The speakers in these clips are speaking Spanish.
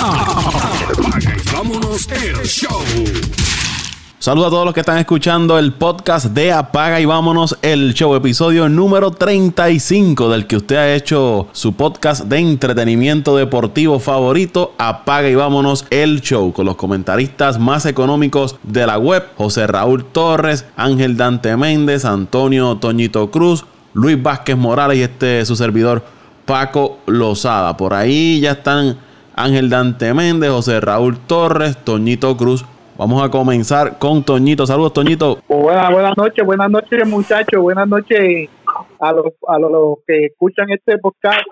Apaga y vámonos el show. Saludos a todos los que están escuchando el podcast de Apaga y Vámonos, el show, episodio número 35 del que usted ha hecho su podcast de entretenimiento deportivo favorito, Apaga y Vámonos, el show, con los comentaristas más económicos de la web, José Raúl Torres, Ángel Dante Méndez, Antonio Toñito Cruz, Luis Vázquez Morales y este su servidor, Paco Lozada. Por ahí ya están Ángel Dante Méndez, José Raúl Torres, Toñito Cruz, Vamos a comenzar con Toñito. Saludos, Toñito. Buenas, buenas noches, buenas noches, muchachos. Buenas noches a los, a los, que escuchan este podcast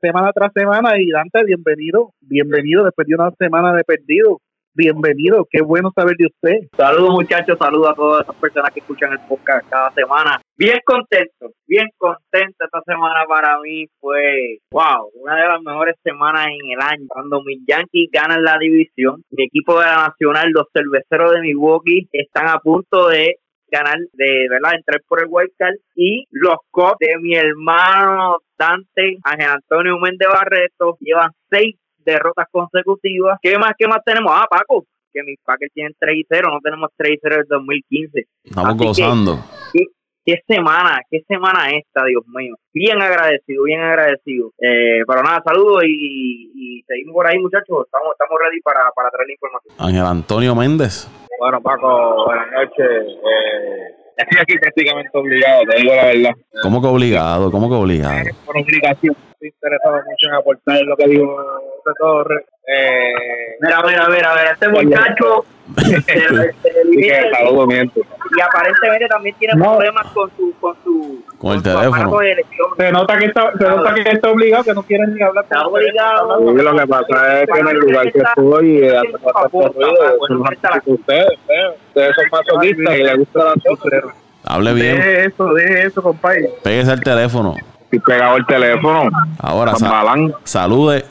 semana tras semana. Y Dante, bienvenido, bienvenido después de una semana de perdido bienvenido, qué bueno saber de usted. Saludos muchachos, saludos a todas las personas que escuchan el podcast cada semana. Bien contento, bien contento esta semana para mí fue, wow, una de las mejores semanas en el año. Cuando mis Yankees ganan la división, mi equipo de la Nacional, los cerveceros de Milwaukee, están a punto de ganar, de verdad, entrar por el White Card y los Cubs de mi hermano Dante, Ángel Antonio Méndez Barreto, llevan seis derrotas consecutivas. ¿Qué más, qué más tenemos? Ah, Paco, que mis Packers tienen 3 y 0, no tenemos 3 y 0 del 2015. Estamos gozando. qué, semana, qué semana esta, Dios mío. Bien agradecido, bien agradecido. Eh, pero nada, saludos y, seguimos por ahí, muchachos. Estamos, estamos ready para, para traer la información. Ángel Antonio Méndez. Bueno, Paco, buenas noches. Eh, estoy aquí prácticamente obligado, te digo la verdad. ¿Cómo que obligado? ¿Cómo que obligado? Por obligación. Estoy interesado mucho en aportar lo que digo de Torres. Eh, mira, mira, mira, mira, este muchacho y aparentemente también tiene problemas con su con su con el teléfono. Se nota que está, se nota que está obligado, que no quieren ni hablar. Está obligado. lo que pasa es que en el lugar que estoy y hace ustedes, ustedes son masoquistas y les gusta la sociedad. Hable bien. De eso, de eso, compadre. Pégese el teléfono. Estoy pegado el teléfono. Ahora, salude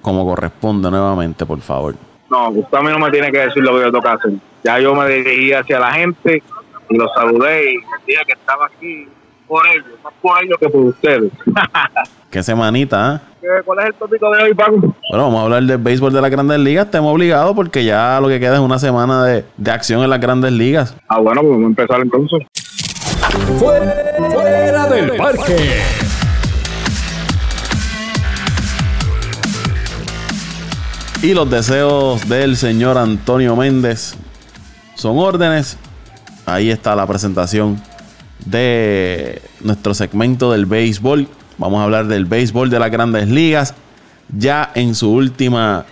como corresponde nuevamente, por favor. No, usted a mí no me tiene que decir lo que yo toca hacer. Ya yo me dirigí hacia la gente y los saludé y decía que estaba aquí por ellos, más por ellos que por ustedes. Qué semanita, ¿eh? ¿Cuál es el tópico de hoy, Paco? Bueno, vamos a hablar del béisbol de las grandes ligas. Estamos obligados porque ya lo que queda es una semana de, de acción en las grandes ligas. Ah, bueno, pues vamos a empezar entonces. Fuera del parque. Y los deseos del señor Antonio Méndez son órdenes. Ahí está la presentación de nuestro segmento del béisbol. Vamos a hablar del béisbol de las grandes ligas. Ya en su última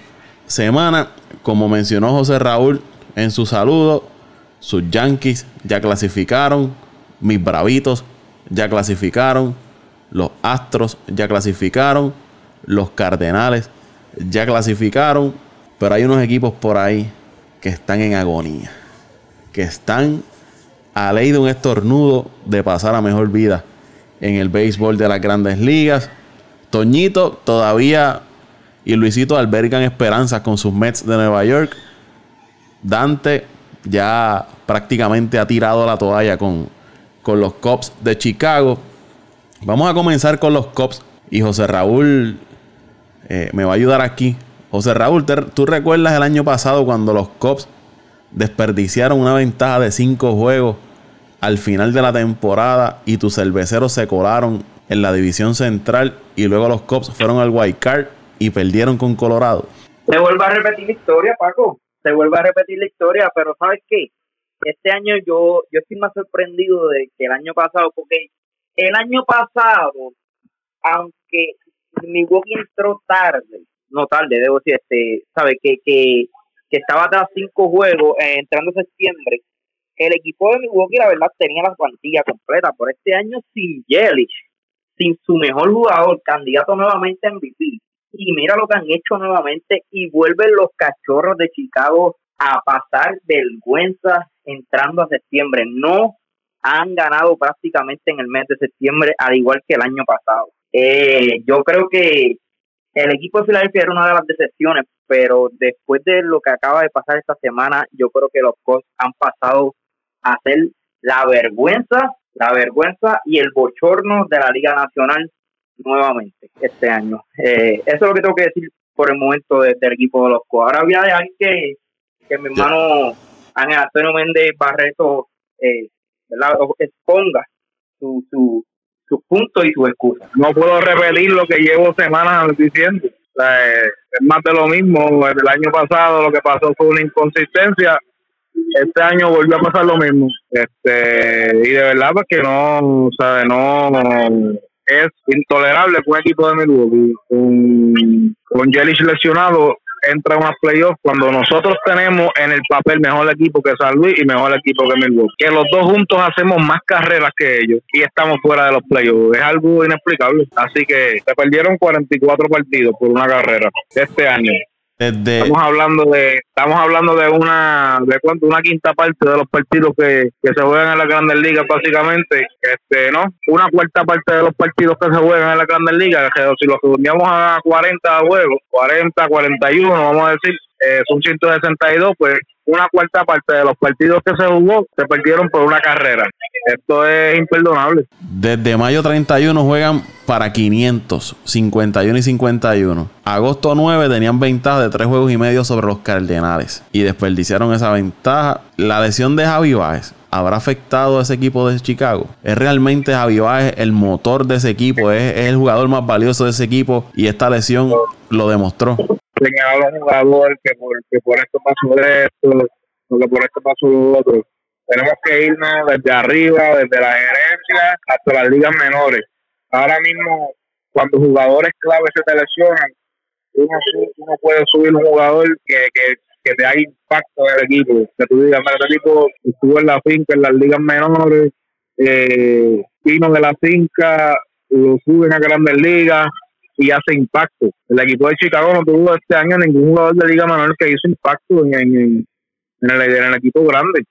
semana, como mencionó José Raúl en su saludo, sus Yankees ya clasificaron. Mis Bravitos ya clasificaron. Los Astros ya clasificaron. Los Cardenales ya clasificaron, pero hay unos equipos por ahí que están en agonía, que están a ley de un estornudo de pasar a mejor vida en el béisbol de las grandes ligas. Toñito todavía y Luisito albergan esperanzas con sus Mets de Nueva York. Dante ya prácticamente ha tirado la toalla con, con los Cubs de Chicago. Vamos a comenzar con los Cubs y José Raúl eh, me va a ayudar aquí. José Raúl, ¿tú recuerdas el año pasado cuando los Cubs desperdiciaron una ventaja de cinco juegos al final de la temporada y tus cerveceros se colaron en la división central y luego los Cubs fueron al White Card y perdieron con Colorado? Se vuelve a repetir la historia, Paco. Se vuelve a repetir la historia, pero ¿sabes qué? Este año yo, yo estoy más sorprendido de que el año pasado, porque el año pasado, aunque Milwaukee entró tarde, no tarde, debo decir, este, sabe que, que, que estaba tras cinco juegos eh, entrando septiembre. El equipo de Milwaukee, la verdad, tenía la plantilla completa. Por este año, sin Yelich, sin su mejor jugador, candidato nuevamente a MVP. Y mira lo que han hecho nuevamente y vuelven los cachorros de Chicago a pasar vergüenza entrando a septiembre. No han ganado prácticamente en el mes de septiembre, al igual que el año pasado. Eh, yo creo que el equipo de Filadelfia era una de las decepciones, pero después de lo que acaba de pasar esta semana, yo creo que los Cubs han pasado a ser la vergüenza, la vergüenza y el bochorno de la Liga Nacional nuevamente este año. Eh, eso es lo que tengo que decir por el momento del equipo de los Cos. Ahora voy a dejar que, que mi hermano Ángel Antonio Méndez Barreto eh, exponga su, su, sus puntos y sus excusas. No puedo repetir lo que llevo semanas diciendo. Eh, es más de lo mismo. El año pasado lo que pasó fue una inconsistencia. Este año volvió a pasar lo mismo. Este y de verdad pues que no, sabe, no es intolerable que un equipo de Milwaukee con, con lesionado entra a unas playoffs cuando nosotros tenemos en el papel mejor equipo que San Luis y mejor equipo que Milwaukee. Que los dos juntos hacemos más carreras que ellos y estamos fuera de los playoffs. Es algo inexplicable. Así que se perdieron 44 partidos por una carrera este año. Estamos hablando de estamos hablando de una de cuánto una quinta parte de los partidos que, se juegan en la Grandes Ligas básicamente, este, ¿no? Una cuarta parte de los partidos que se juegan en la Grandes Ligas, que si los redondeamos a 40 juegos, 40, 41, vamos a decir, eh, son 162, pues una cuarta parte de los partidos que se jugó se perdieron por una carrera. Esto es imperdonable. Desde mayo 31 juegan para 500, 51 y 51. Agosto 9 tenían ventaja de tres juegos y medio sobre los Cardenales y desperdiciaron esa ventaja. La lesión de Javi Baez habrá afectado a ese equipo de Chicago. Es realmente Javi el motor de ese equipo, es, el jugador más valioso de ese equipo y esta lesión lo demostró un jugador que por, esto pasó esto, que por esto pasó lo otro. Tenemos que irnos desde arriba, desde la gerencia hasta las ligas menores. Ahora mismo, cuando jugadores claves se te lesionan, uno, uno puede subir un jugador que, que, que te haga impacto en el equipo. Que tú digas, este tipo estuvo en la finca, en las ligas menores, eh, vino de la finca, lo suben a grandes ligas, y hace impacto. El equipo de Chicago no tuvo este año ningún jugador de Liga Manuel que hizo impacto en, el, equipo grande.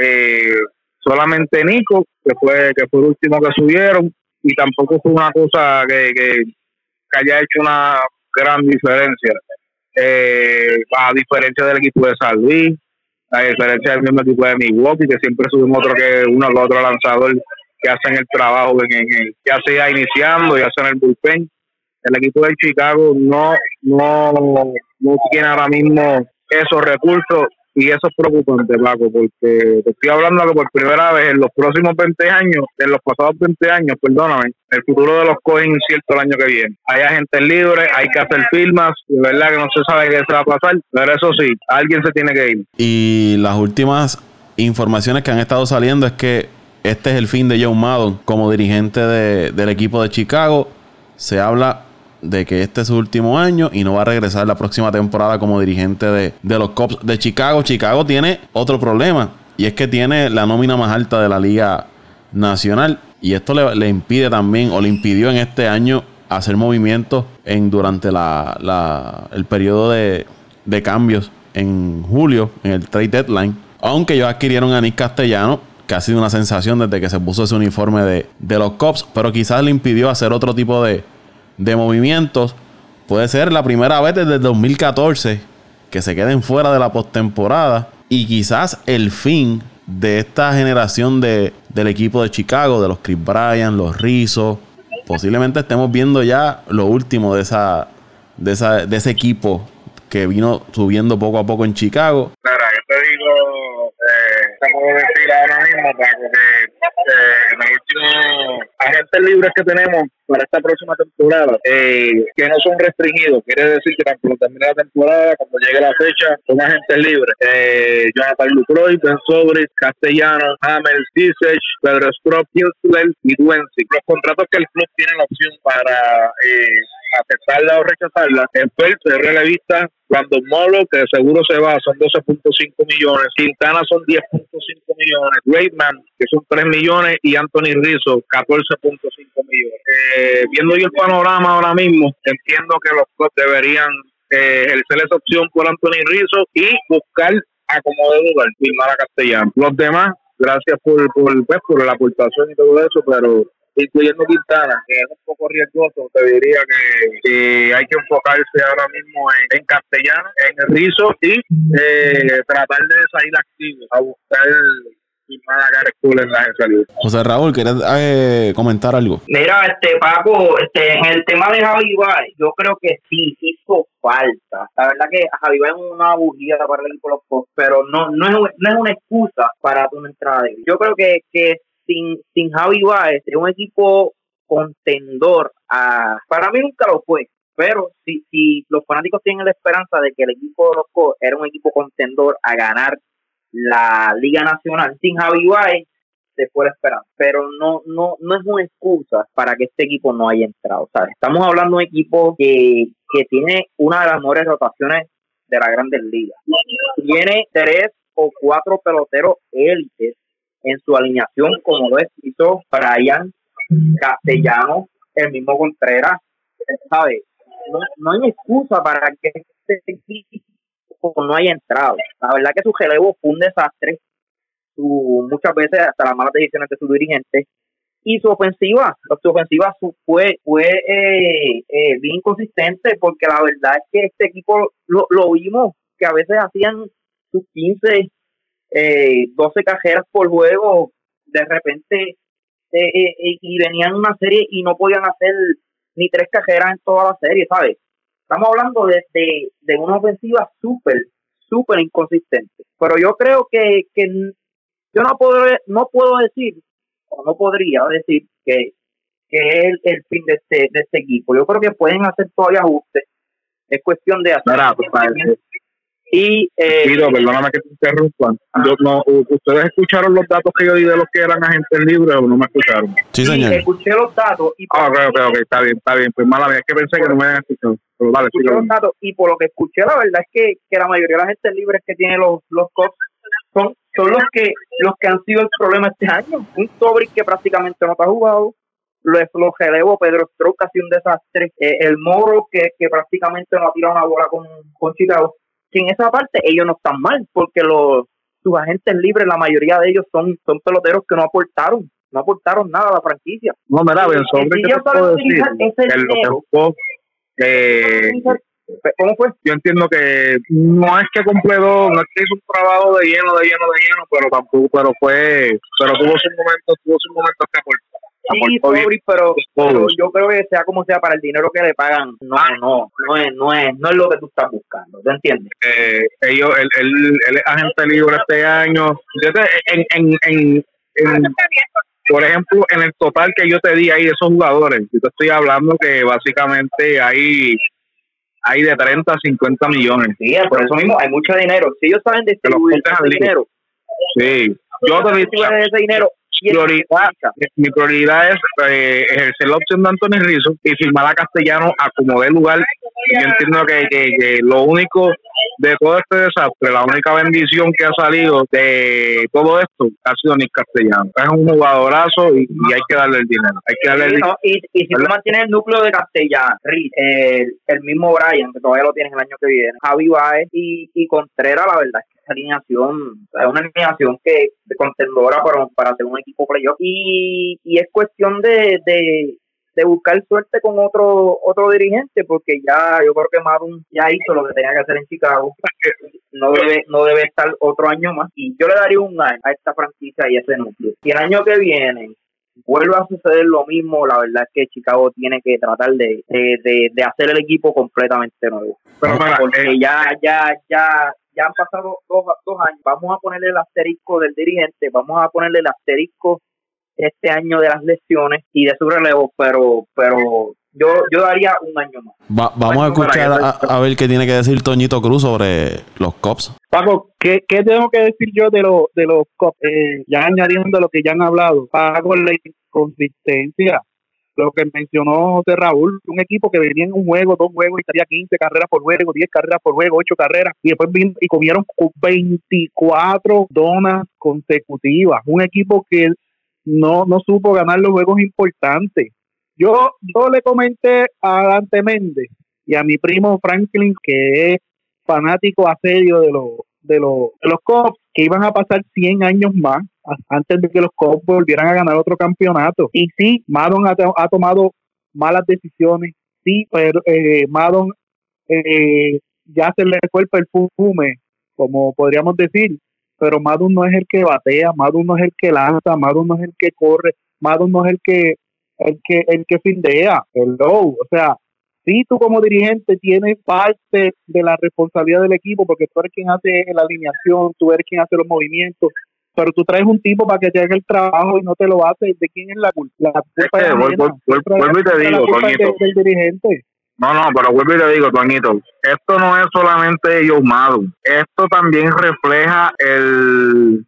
Eh, solamente Nico, que fue, que fue el último que subieron, y tampoco fue una cosa que, que, haya hecho una gran diferencia. Eh, a diferencia del equipo de San Luis, a diferencia del mismo equipo de Milwaukee, que siempre suben otro que uno o otro lanzador que hacen el trabajo en, en, ya sea iniciando, ya sea en el bullpen. El equipo de Chicago no, no, no tiene ahora mismo esos recursos y eso es preocupante, Paco, porque te estoy hablando que por primera vez en los próximos 20 años, en los pasados 20 años, perdóname, el futuro de los es incierto el año que viene. Hay agentes libres, hay que hacer firmas, de verdad que no se sabe qué se va a pasar, pero eso sí, alguien se tiene que ir. Y las últimas informaciones que han estado saliendo es que este es el fin de Joe Maddon como dirigente de, del equipo de Chicago. Se habla de que este es su último año y no va a regresar la próxima temporada como dirigente de, los Cubs de Chicago. Chicago tiene otro problema y es que tiene la nómina más alta de la liga nacional y esto le, impide también o le impidió en este año hacer movimientos en durante la, el periodo de, cambios en julio en el trade deadline aunque ellos adquirieron a Nick Castellano que ha sido una sensación desde que se puso ese uniforme de, de los Cubs pero quizás le impidió hacer otro tipo de, de movimientos. Puede ser la primera vez desde el 2014 que se queden fuera de la postemporada. Y quizás el fin de esta generación de, del equipo de Chicago, de los Chris Bryan, los Rizzo. Posiblemente estemos viendo ya lo último de esa, de esa, de ese equipo que vino subiendo poco a poco en Chicago. Claro, yo te digo, eh, te puedo decir ahora mismo, eh, agentes libres que tenemos para esta próxima temporada, eh, que no son restringidos, quiere decir que cuando termine la temporada, cuando llegue la fecha, son agentes libres. Eh, Jonathan Lucroy, Ben Sobris, Castellano, Hamel, Sisech, Pedro Strop, y Duensi. Los contratos que el club tiene la opción para eh, aceptarla o rechazarla. En Phelps es relevista cuando Molo, que seguro se va, son 12.5 millones. Quintana son 10.5 millones. Reitman, que son 3 millones. Y Anthony Rizzo, 14.5 millones. Eh, viendo yo el panorama ahora mismo, entiendo que los clubes deberían eh, ejercer esa opción por Anthony Rizzo y buscar a como de lugar, firmar a Castellano. Los demás, gracias por, por, pues, por la aportación y todo eso, pero incluyendo Quintana, que es un poco riesgoso, te diría que, hay que enfocarse ahora mismo en, castellano, en el rizo y eh, tratar de salir activo a buscar Gareth Cole en la agencia libre. José Raúl, ¿quieres eh, comentar algo? Mira, este Paco, este, en el tema de Javi Baez, yo creo que sí hizo falta. La verdad que Javi Baez es una bujía para el equipo pero no, no, es, no es una excusa para tu entrada. de- Yo creo que, que sin, sin Javi Baez, es un equipo contendor. A, para mí nunca lo fue. Pero si, si los fanáticos tienen la esperanza de que el equipo de los Cubs era un equipo contendor a ganar la Liga Nacional sin Javi Baez, se puede esperar, pero no, no, no es una excusa para que este equipo no haya entrado. ¿sabes? Estamos hablando de un equipo que, que tiene una de las mejores rotaciones de la Grandes Ligas. Tiene tres o cuatro peloteros élites en su alineación, como lo hizo Brian Castellano, el mismo Contreras, ¿sabes? No, no hay excusa para que este equipo no haya entrado. La verdad que su relevo fue un desastre su, muchas veces hasta las malas decisiones de sus dirigentes y su ofensiva, su ofensiva su- fue fue eh, eh, bien inconsistente porque la verdad es que este equipo lo, lo vimos que a veces hacían sus 15 eh, 12 cajeras por juego de repente eh, eh, eh, y venían una serie y no podían hacer ni tres cajeras en toda la serie, ¿sabes? Estamos hablando de, de, de una ofensiva súper, súper inconsistente. Pero yo creo que, que yo no puedo, no puedo decir, o no podría decir que, que es el, el fin de este, de este equipo. Yo creo que pueden hacer todavía ajustes. Es cuestión de hacer. Pues, y eh, Pido, perdóname que te interrumpa. Yo, no, ¿Ustedes escucharon los datos que yo di de los que eran agentes libres o no me escucharon? Sí, y señor. escuché los datos y Ah, ok, ok, ok, está bien, está bien. Pues mala mía, es que pensé que no me habían escuchado. Pero dale, escuché los datos y por lo que escuché la verdad es que, que la mayoría de la gente libres que tiene los los Cubs son son los que los que han sido el problema este año un Sobri que prácticamente no está jugado los, los relevos Pedro Stroke ha sido un desastre eh, el Moro que, que prácticamente no ha tirado una bola con, con Chicago que en esa parte ellos no están mal porque los sus agentes libres la mayoría de ellos son son peloteros que no aportaron no aportaron nada a la franquicia No, mira, Ben, sobre Si ¿qué te puedo decir? utilizar ese Que lo que dinero, buscó, eh, ¿cómo fue? yo entiendo que no es que completó, no es que hizo un trabajo de lleno, de lleno, de lleno, pero tampoco, pero fue, pero tuvo sus momentos, tuvo sus momentos que aportó. Sí. Sobri, pero, pero yo creo que sea como sea para el dinero que le pagan, no, no, no es, no es, no es lo que tú estás buscando, ¿te entiendes? eh, ellos, él, él, él es agente libre este año. Yo te- en, en, en, en- por ejemplo, en el total que yo te di ahí de esos jugadores, yo te estoy hablando que básicamente hay, hay de 30 a 50 millones. Sí, por eso mismo hay mucho dinero. Si ellos saben distribuir ese dinero, Sí, yo te diría, ese dinero, el- prioridad, mi prioridad es eh, ejercer la opción de Anthony Rizzo y firmar a Castellano a como dé lugar. Yo entiendo que, que, que lo único de todo este desastre, la única bendición que ha salido de todo esto ha sido Nick Castellano. Es un jugadorazo y, y hay que darle el dinero. Hay que darle el Sí, no, y, y si tú mantienes el núcleo de Castellán, Riz, el, el mismo Brian, que todavía lo tienes el año que viene, Javi Baez y, y Contreras, la verdad alineación es una alineación que de contendora para, para hacer un equipo playoff. Y, y es cuestión de, de, de buscar suerte con otro otro dirigente, porque ya yo creo que Madun ya hizo lo que tenía que hacer en Chicago. No debe, no debe estar otro año más. Y yo le daría un año a esta franquicia y a ese núcleo. Y el año que viene vuelve a suceder lo mismo, la verdad es que Chicago tiene que tratar de, de, de, de hacer el equipo completamente nuevo. Pero Porque eh, ya, ya, ya, ya han pasado dos, dos años. Vamos a ponerle el asterisco del dirigente, vamos a ponerle el asterisco este año de las lesiones y de su relevo, pero, pero yo, yo daría un año más. Va- vamos a escuchar a, a ver qué tiene que decir Toñito Cruz sobre los Cops. Paco, ¿qué, qué tengo que decir yo de, los de los Cubs? Eh, ya añadiendo lo que ya han hablado, Paco, la inconsistencia, lo que mencionó José Raúl, un equipo que venía en un juego, dos juegos y estaría 15 carreras por juego, 10 carreras por juego, 8 carreras, y después vin- y comieron cu- 24 donas consecutivas. Un equipo que no, no supo ganar los juegos importantes. Yo, yo le comenté a Dante Méndez y a mi primo Franklin, que es fanático a serio de los de los de los Cubs que iban a pasar 100 años más antes de que los Cubs volvieran a ganar otro campeonato. Y sí, Madon ha, to- ha tomado malas decisiones. Sí, pero eh, Madon eh, ya se le fue el perfume, como podríamos decir. pero Madun no es el que batea, Madun no es el que lanza, Madun no es el que corre, Madun no es el que el que el que findea, el low, o sea, sí tú como dirigente tienes parte de la responsabilidad del equipo porque tú eres quien hace la alineación, tú eres quien hace los movimientos, pero tú traes un tipo para que te haga el trabajo y no te lo hace, ¿de quién es la culpa? La culpa Es vuelvo- y te digo, Toñito. del- dirigente. No, no, pero vuelvo y te digo, Toñito, esto no es solamente Joe Madden, esto también refleja el...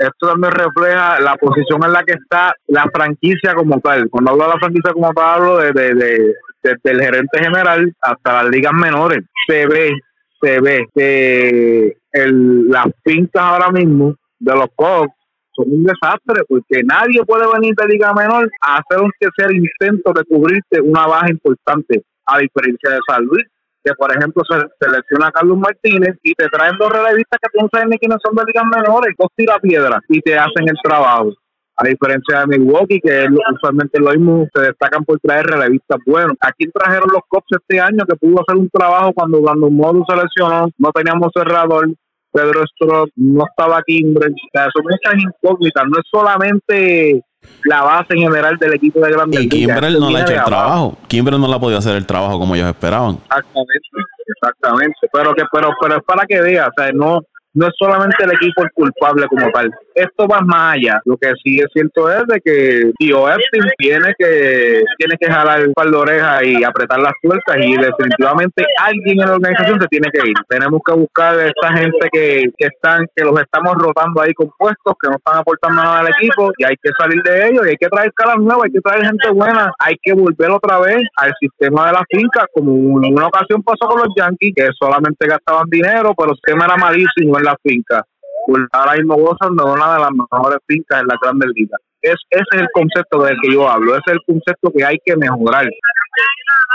Esto también refleja la posición en la que está la franquicia como tal. Cuando hablo de la franquicia como tal, hablo de, de, de- desde el gerente general hasta las ligas menores. Se ve, se ve que el, las pintas ahora mismo de los Cubs son un desastre porque nadie puede venir de liga menor a hacer un que sea intento de cubrirte una baja importante a diferencia de San Luis que por ejemplo se selecciona a Carlos Martínez y te traen dos relevistas que tú no sabes ni quiénes son de ligas menores, dos tirapiedras y te hacen el trabajo. A diferencia de Milwaukee, que es usualmente lo mismo, se destacan por traer relevistas buenos. Aquí trajeron los Cops este año que pudo hacer un trabajo cuando cuando Modu se lesionó, no teníamos cerrador, Pedro Stroh, no estaba Kimbrel. O sea, son muchas incógnitas, no es solamente la base en general del equipo de Grandes Y Kimbrel no le ha hecho el abajo. trabajo. Kimbrel no le ha podido hacer el trabajo como ellos esperaban. Exactamente, exactamente. Pero que, pero, pero es para que vea, o sea, no, no es solamente el equipo el culpable como tal. Esto va más allá. Lo que sí es cierto es de que Tío Epstein tiene que, tiene que jalar un par de orejas y apretar las tuercas y definitivamente alguien en la organización se tiene que ir. Tenemos que buscar a esta gente que, que están, que los estamos rotando ahí con puestos, que no están aportando nada al equipo y hay que salir de ellos y hay que traer caras nuevas, hay que traer gente buena, hay que volver otra vez al sistema de la finca, como en una ocasión pasó con los Yankees, que solamente gastaban dinero, pero el sistema era malísimo en la finca. Pues ahora mismo gozan de una de las mejores fincas en la Grandes Ligas. Es, ese es el concepto del que yo hablo, ese es el concepto que hay que mejorar.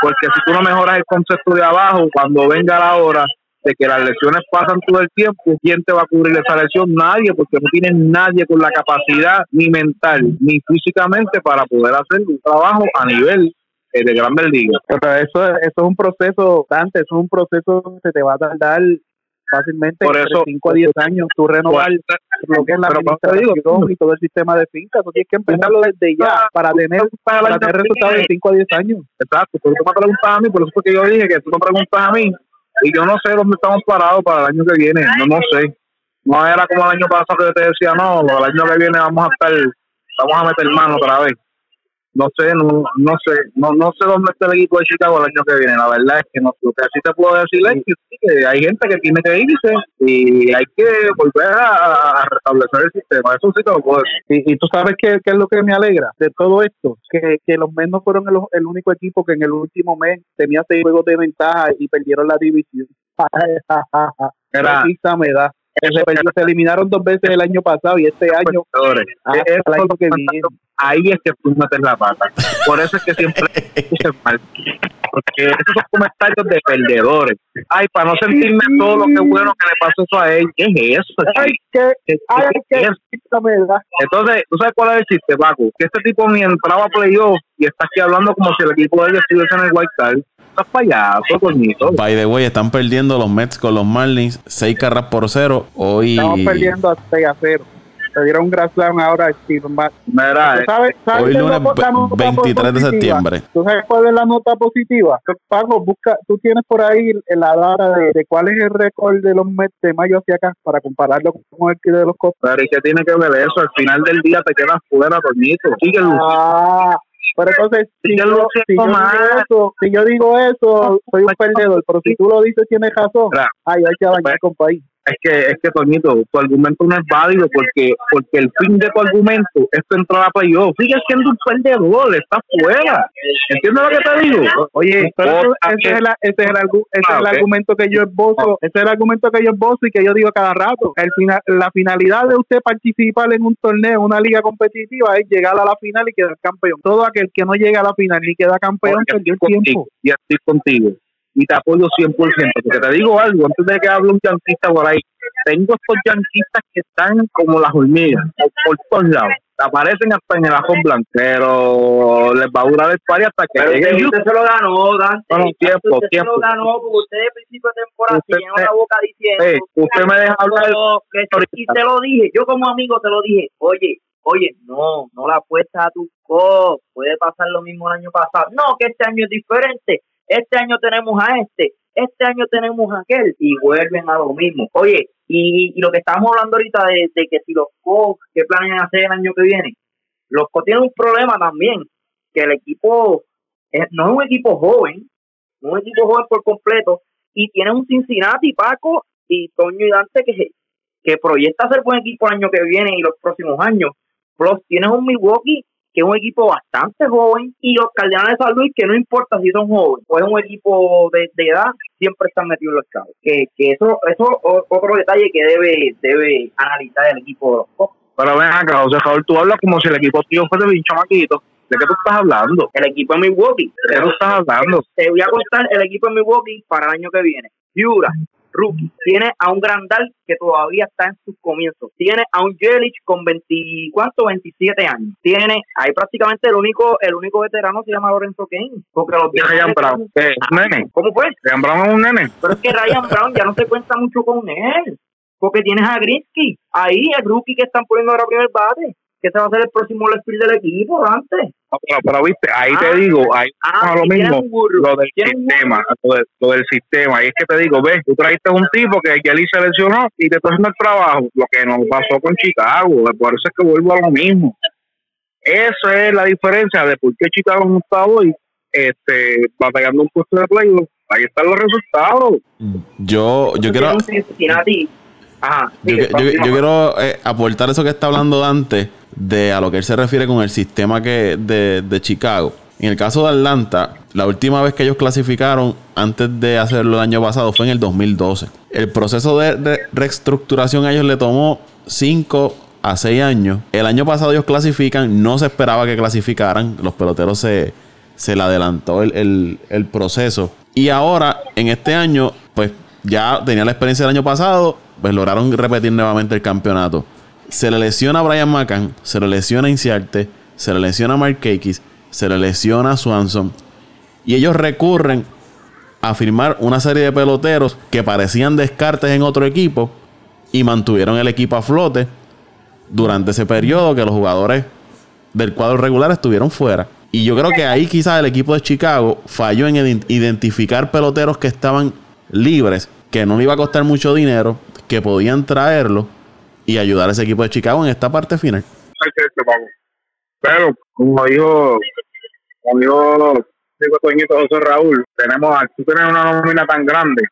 Porque si tú no mejoras el concepto de abajo, cuando venga la hora de que las lesiones pasan todo el tiempo, ¿quién te va a cubrir esa lesión? Nadie, porque no tienes nadie con la capacidad ni mental ni físicamente para poder hacer un trabajo a nivel eh, de grandes ligas. Pero eso, eso es un proceso, Dante, eso es un proceso que te va a tardar fácilmente Por eso- 5 a 10 años, tú renovar lo que es la administración y todo el sistema de fincas, tienes que empezarlo desde ya para tener, para tener resultados de 5 a 10 años. Exacto, pero tú me preguntas a mí, por eso fue que yo dije que tú me preguntas a mí y yo no sé dónde estamos parados para el año que viene, no, no sé. No era como el año pasado que yo te decía, no, el año que viene vamos a estar, vamos a meter mano otra vez. No sé, no, no sé, no, no sé dónde está el equipo de Chicago el año que viene. La verdad es que no, lo que sí te puedo decir es que, sí, que hay gente que tiene que irse y hay que volver a, a restablecer el sistema. Eso sí te lo puedo decir. Y, y tú sabes qué, qué es lo que me alegra de todo esto, que, que los Mets no fueron el, el único equipo que en el último mes tenía seis juegos de ventaja y perdieron la división. Era- me da. Se, eliminaron dos veces el año pasado y este año Perdedores. hasta el año que viene. Ahí es que tú metes la pata. Por eso es que siempre puse mal. Porque esos son comentarios de perdedores. Ay, para no sentirme todo lo que bueno que le pasó eso a él. ¿Qué es eso? Ay, que, ¿Qué- ay, qué es? Entonces, ¿tú sabes cuál es el chiste, Paco? Que este tipo ni entraba a playoff y está aquí hablando como si el equipo de él estuviese en el White Card. Estás payaso, coñito. By the way, están perdiendo los Mets con los Marlins. 6 carras por cero. Hoy. Estamos perdiendo a 6 a 0. Se dieron un slam ahora a Steven. Mira, eh, ¿Sabes, sabes Hoy lunes la- la nota 23 de septiembre. ¿Tú sabes cuál es la nota positiva? Paco, busca, tú tienes por ahí la data de, de cuál es el récord de los Mets de mayo hacia acá para compararlo con el que de los Costas. pero ¿y qué tiene que ver eso? Al final del día te quedas fuera, Toñito. Sigue luciendo. Ah, pero entonces, si yo, yo lo si yo eso, si yo digo eso, soy un perdedor, pero si tú lo dices, tienes razón. Ay, hay que bañar con país. Es que es que Toñito, tu argumento no es válido porque porque el fin de tu argumento es tu entrada a playoff. Sigue siendo un perdedor, está fuera. ¿Entiendes lo que te digo? Oye, ese es, el, ese es el, ese es el Ah, argumento que yo esbozo, ese es el argumento que yo esbozo y que yo digo cada rato. El final, la finalidad de usted participar en un torneo, en una liga competitiva, es llegar a la final y quedar campeón. Todo aquel que no llega a la final ni queda campeón perdió el tiempo. y estoy contigo. Y te apoyo 100%. Porque te digo algo, antes de que hable un yanquista por ahí, tengo estos yanquistas que están como las hormigas, por, todos lados. Te aparecen hasta en el ajón blanco. Pero les va a durar el party hasta que llegue usted, usted se lo ganó, Dante. Bueno, tiempo, usted tiempo. se lo ganó porque usted de principio de temporada llenó la boca diciendo. Usted me deja hablar. Sí, y te lo dije, yo como amigo te lo dije, oye, oye, no, no la apuestas a tu co, puede pasar lo mismo el año pasado. No, que este año es diferente, este año tenemos a este, este año tenemos a aquel, y vuelven a lo mismo. Oye, y, lo que estamos hablando ahorita de, que si los co, ¿qué planean hacer el año que viene? Los co tienen un problema también, que el equipo no es un equipo joven, no un equipo joven por completo, y tiene un Cincinnati, Paco y Toño y Dante que, que proyecta ser buen equipo el año que viene y los próximos años. Plus, tienes un Milwaukee que es un equipo bastante joven y los Cardenales de San Luis que no importa si son jóvenes o es un equipo de, de edad, siempre están metidos en los cabos. Que, que eso eso es otro detalle que debe debe analizar el equipo de los Cubs. Pero ven acá, José Raúl, tú hablas como si el equipo tío fuese bien chamaquito. ¿De qué tú estás hablando? El equipo de Milwaukee. ¿De qué tú estás hablando? te voy a contar el equipo de Milwaukee para el año que viene. Piura, rookie. Tiene a un Grandal que todavía está en sus comienzos. Tiene a un Jelic con 20, ¿cuánto? 27 años. Tiene, ahí prácticamente el único el único veterano se llama Lorenzo Kane. Porque los ¿Y Ryan Brown? ¿Qué? ¿Un nene? ¿Cómo fue? ¿Ryan Brown es un nene? Pero es que Ryan Brown ya no se cuenta mucho con él. Porque tienes a Grinsky. Ahí, el rookie que están poniendo ahora primer bate. Que se va a ser el próximo left field del equipo, antes. No, Pero, pero viste, ahí Ah. te digo, ahí Ah, es lo mismo, lo del sistema, lo, de- lo del sistema. Y es que te digo, ves, tú trajiste un tipo que Kelly se lesionó y te está haciendo el trabajo, lo que nos pasó con Chicago, por eso es que vuelvo a lo mismo. Eso es la diferencia de por qué Chicago no está hoy este, batallando un puesto de playoff. Ahí están los resultados. Yo, yo quiero, un Cincinnati. Ajá. yo, quiero eh, aportar eso que está hablando Dante de a lo que él se refiere con el sistema que de, de Chicago. En el caso de Atlanta, la última vez que ellos clasificaron antes de hacerlo el año pasado fue en el 2012. El proceso de re- reestructuración a ellos le tomó 5 a 6 años. El año pasado ellos clasifican, no se esperaba que clasificaran, los peloteros se, se le adelantó el, el- el proceso. Y ahora, en este año, pues ya tenía la experiencia del año pasado, pues lograron repetir nuevamente el campeonato. Se le lesiona a Brian McCann, se le lesiona a Inciarte, se le lesiona a Mark se le lesiona a Swanson. Y ellos recurren a firmar una serie de peloteros que parecían descartes en otro equipo y mantuvieron el equipo a flote durante ese periodo que los jugadores del cuadro regular estuvieron fuera. Y yo creo que ahí quizás el equipo de Chicago falló en ident- identificar peloteros que estaban libres, que no le iba a costar mucho dinero, que podían traerlo y ayudar a ese equipo de Chicago en esta parte final. Pero, como dijo, como dijo Toñito José Raúl, tenemos, tú tienes una nómina tan grande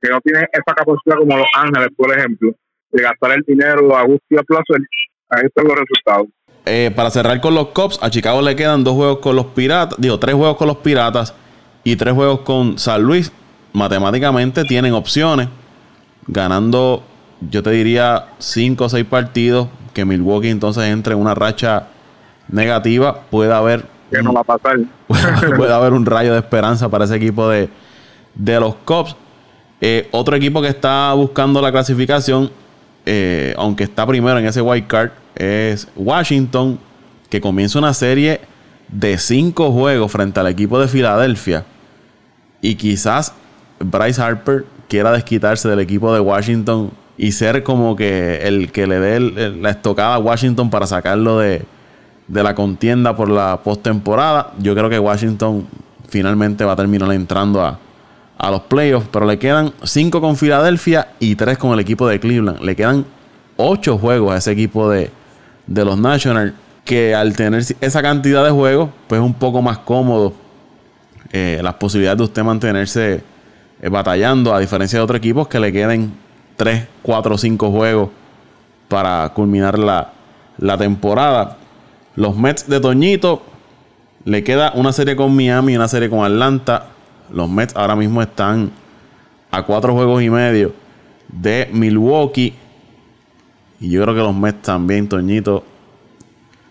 que no tienes esa capacidad como Los Ángeles, por ejemplo, de gastar el dinero a gusto y a placer, ahí están los resultados. Eh, para cerrar con los Cubs, a Chicago le quedan dos juegos con los Piratas, digo, tres juegos con los Piratas y tres juegos con San Luis. Matemáticamente tienen opciones, ganando, yo te diría, cinco o seis partidos, que Milwaukee entonces entre en una racha negativa, puede haber, Que no va a pasar. puede haber un rayo de esperanza para ese equipo de, de los Cubs. Eh, otro equipo que está buscando la clasificación, eh, aunque está primero en ese wild card, es Washington, que comienza una serie de cinco juegos frente al equipo de Filadelfia. Y quizás Bryce Harper quiera desquitarse del equipo de Washington y ser como que el que le dé la estocada a Washington para sacarlo de, de la contienda por la postemporada. Yo creo que Washington finalmente va a terminar entrando a, a los playoffs, pero le quedan cinco con Filadelfia y tres con el equipo de Cleveland. Le quedan ocho juegos a ese equipo de, de los Nationals, que al tener esa cantidad de juegos, pues es un poco más cómodo eh, las posibilidades de usted mantenerse eh, batallando, a diferencia de otros equipos que le queden 3, 4, 5 juegos para culminar la, la temporada. Los Mets de Toñito le queda una serie con Miami y una serie con Atlanta. Los Mets ahora mismo están a cuatro juegos y medio de Milwaukee. Y yo creo que los Mets también, Toñito,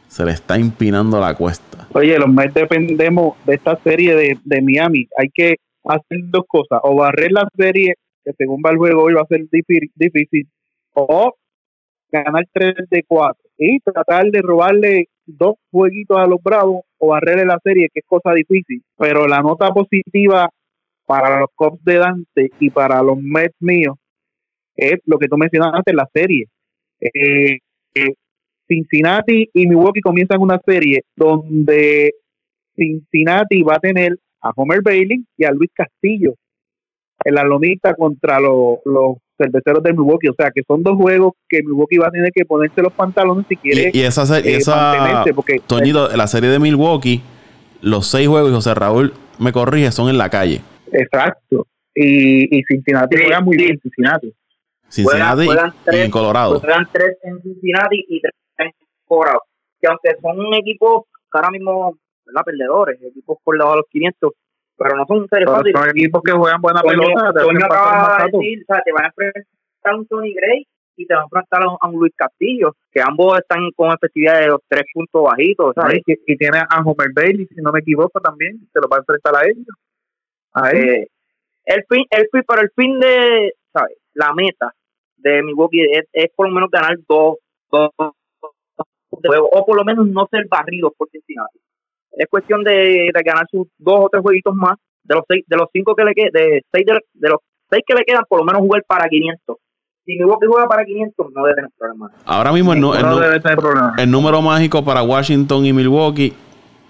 se le está empinando la cuesta. Oye, los Mets dependemos de esta serie de, de Miami. Hay que hacer dos cosas. O barrer la serie, que según va el juego hoy va a ser difí- difícil, o ganar 3 de 4 y tratar de robarle dos jueguitos a los Bravos o barrerle la serie, que es cosa difícil. Pero la nota positiva para los Cubs de Dante y para los Mets míos es lo que tú mencionaste en la serie. Eh, eh, Cincinnati y Milwaukee comienzan una serie donde Cincinnati va a tener a Homer Bailey y a Luis Castillo en la lomita contra los, los cerveceros de Milwaukee. O sea, que son dos juegos que Milwaukee va a tener que ponerse los pantalones si quiere. Y, esa, serie, eh, porque, Toñito, la serie de Milwaukee, los seis juegos, y José Raúl me corrige, son en la calle. Exacto. Y, y Cincinnati juega muy bien, Cincinnati. Cincinnati y en Colorado. Juegan tres en Cincinnati y tres en Colorado. Que aunque son un equipo que ahora mismo, ¿verdad? Perdedores, equipos por debajo de los 500, pero no son seres fáciles. Son equipos que juegan buena pelota. Toño acaba de decir, o sea, te van a enfrentar a un Tony Gray y te van a enfrentar a un, Luis Castillo, que ambos están con efectividad de los tres puntos bajitos, ¿sabes? Y, y, tiene a Homer Bailey, si no me equivoco, también, se lo va a enfrentar a ellos. A él. Eh, el fin, el fin, para el fin de, ¿sabes? La meta de Milwaukee es, es por lo menos ganar dos, dos, juegos, o por lo menos no ser barridos por Cincinnati es cuestión de, ganar sus dos o tres jueguitos más de los seis, de los cinco que le quedan, de seis de, los seis que le quedan, por lo menos jugar para 500. Si Milwaukee juega para 500, no debe tener problema. Ahora mismo el, el, número mágico para Washington y Milwaukee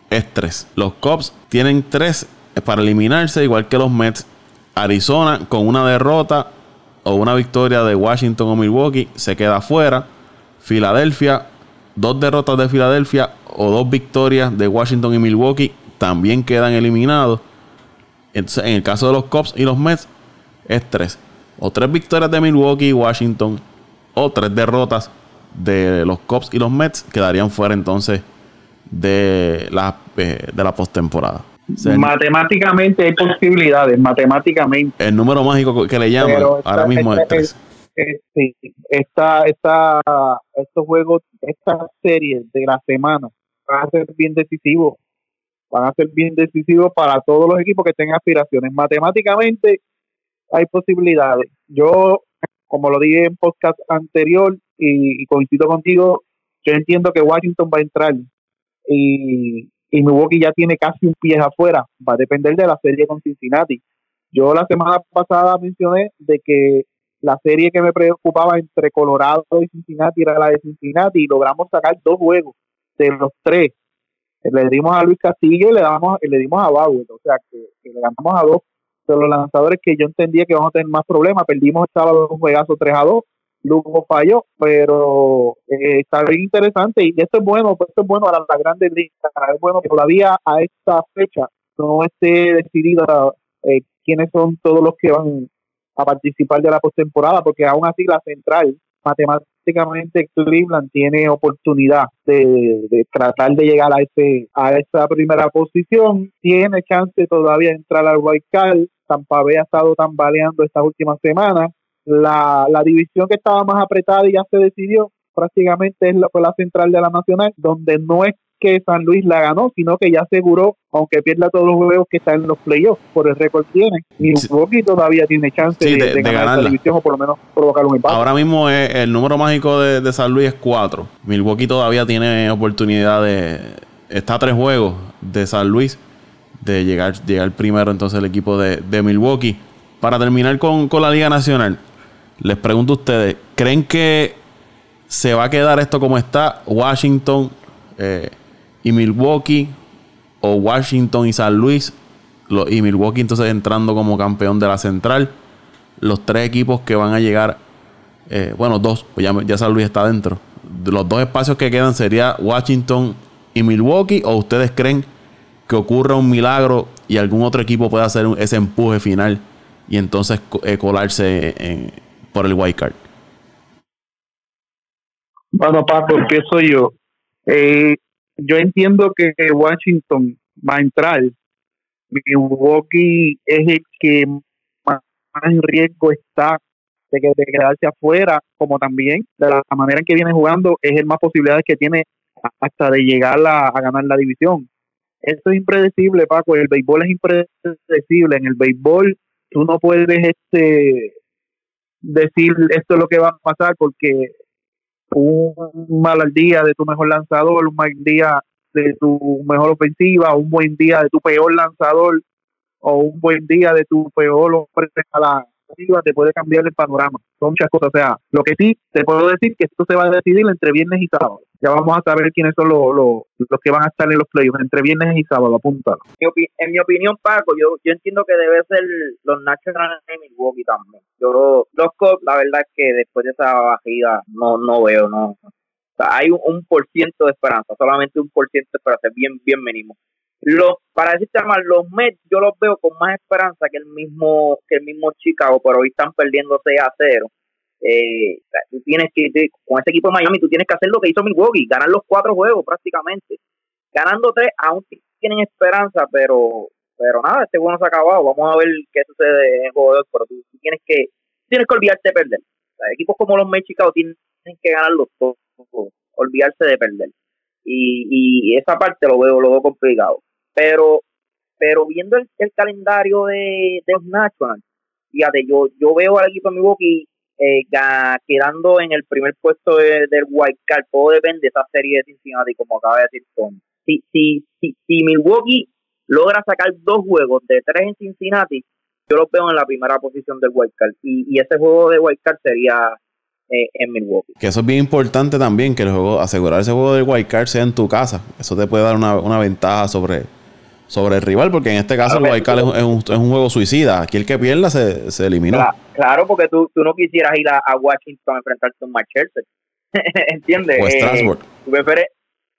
es tres. Los Cubs tienen tres para eliminarse, igual que los Mets. Arizona con una derrota o una victoria de Washington o Milwaukee se queda fuera. Filadelfia, Dos derrotas de Filadelfia o dos victorias de Washington y Milwaukee también quedan eliminados. Entonces, en el caso de los Cubs y los Mets, es tres. O tres victorias de Milwaukee y Washington, o tres derrotas de los Cubs y los Mets quedarían fuera entonces de la, eh, de la postemporada. Matemáticamente hay posibilidades, matemáticamente. El número mágico que le llaman ahora mismo es 3 este, esta, esta, estos juegos, estas series de la semana van a ser bien decisivos. Van a ser bien decisivos para todos los equipos que tengan aspiraciones. Matemáticamente hay posibilidades. Yo, como lo dije en podcast anterior y, y coincido contigo, yo entiendo que Washington va a entrar y, y Milwaukee ya tiene casi un pie afuera. Va a depender de la serie con Cincinnati. Yo la semana pasada mencioné de que la serie que me preocupaba entre Colorado y Cincinnati era la de Cincinnati y logramos sacar dos juegos de los tres, le dimos a Luis Castillo y le, damos, le dimos a Bauer, o sea, que, le ganamos a dos de los lanzadores que yo entendía que vamos a tener más problemas. Perdimos el sábado un juegazo 3 a 2, Lugo falló, pero eh, está bien interesante y esto es bueno, esto es bueno para la grande lista, es bueno que todavía a esta fecha no esté decidida eh, quiénes son todos los que van a participar de la postemporada, porque aún así la central matemáticamente Cleveland tiene oportunidad de, tratar de llegar a ese a esa primera posición, tiene chance todavía de entrar al White Card. Tampa Bay ha estado tambaleando estas últimas semanas. La, la división que estaba más apretada y ya se decidió prácticamente es la, la central de la Nacional, donde no es que San Luis la ganó, sino que ya aseguró, aunque pierda todos los juegos que están en los playoffs, por el récord tiene. Y Milwaukee todavía tiene chance de, ganar la división o por lo menos provocar un empate. Ahora mismo el número mágico de, San Luis es 4. Milwaukee todavía tiene oportunidad de. Está a tres juegos de San Luis de llegar, llegar primero entonces el equipo de, Milwaukee. Para terminar con, con la Liga Nacional, les pregunto a ustedes, ¿creen que se va a quedar esto como está? Washington, eh, y Milwaukee o Washington y San Luis y Milwaukee entonces entrando como campeón de la central. Los tres equipos que van a llegar, eh, bueno, dos, pues ya, San Luis está dentro. Los dos espacios que quedan sería Washington y Milwaukee o ustedes creen que ocurra un milagro y algún otro equipo pueda hacer ese empuje final y entonces eh, colarse por el wild card. Bueno, Paco, empiezo yo. Eh, yo entiendo que Washington va a entrar. Milwaukee es el que más en riesgo está de, quedarse afuera, como también de la manera en que viene jugando, es el más posibilidades que tiene hasta de llegar a, ganar la división. Esto es impredecible, Paco. El béisbol es impredecible. En el béisbol tú no puedes este decir esto es lo que va a pasar porque un mal día de tu mejor lanzador, un mal día de tu mejor ofensiva, un buen día de tu peor lanzador, o un buen día de tu peor a la te puede cambiar el panorama. Son muchas cosas. O sea, lo que sí te puedo decir que esto se va a decidir entre viernes y sábado. Ya vamos a saber quiénes son los, los, los que van a estar en los playoffs entre viernes y sábado. Apúntalo. En mi opinión, Paco, yo, yo entiendo que debe ser los Nationals de Milwaukee también. Yo, los Cubs, la verdad es que después de esa bajida no, no veo, no. Hay un por ciento de esperanza, solamente un por ciento de esperanza, bien, bien mínimo. Los, para decirte más, los Mets yo los veo con más esperanza que el mismo que el mismo Chicago, pero hoy están perdiendo 6 a 0. Eh, tú tienes que, con ese equipo de Miami, tú tienes que hacer lo que hizo Milwaukee, ganar los cuatro juegos prácticamente. Ganando tres, aún tienen esperanza, pero pero nada, este juego no se ha acabado. Vamos a ver qué sucede en el juego pero tú, tienes que tienes que olvidarte de perder. equipos como los Mets Chicago tienen que ganar los dos, olvidarse de perder. Y, y esa parte lo veo, lo veo complicado. Pero, pero viendo el, calendario de, de los Nationals, fíjate, yo, yo veo al equipo de Milwaukee eh, quedando en el primer puesto del White Card. Todo depende de esa serie de Cincinnati, como acaba de decir Tony. Si, si, si, si Milwaukee logra sacar dos juegos de tres en Cincinnati, yo los veo en la primera posición del White Card. Y, y ese juego de White Card sería eh, en Milwaukee. Que eso es bien importante también, que el juego, asegurar ese juego del White Card sea en tu casa. Eso te puede dar una, una ventaja sobre, sobre el rival, porque en este caso el Guaycal es, un, es, un, juego suicida. Aquí el que pierda se, se eliminó. Claro, porque tú, tú no quisieras ir a, Washington a enfrentarte a un Manchester. ¿Entiendes? O Strasbourg. Eh,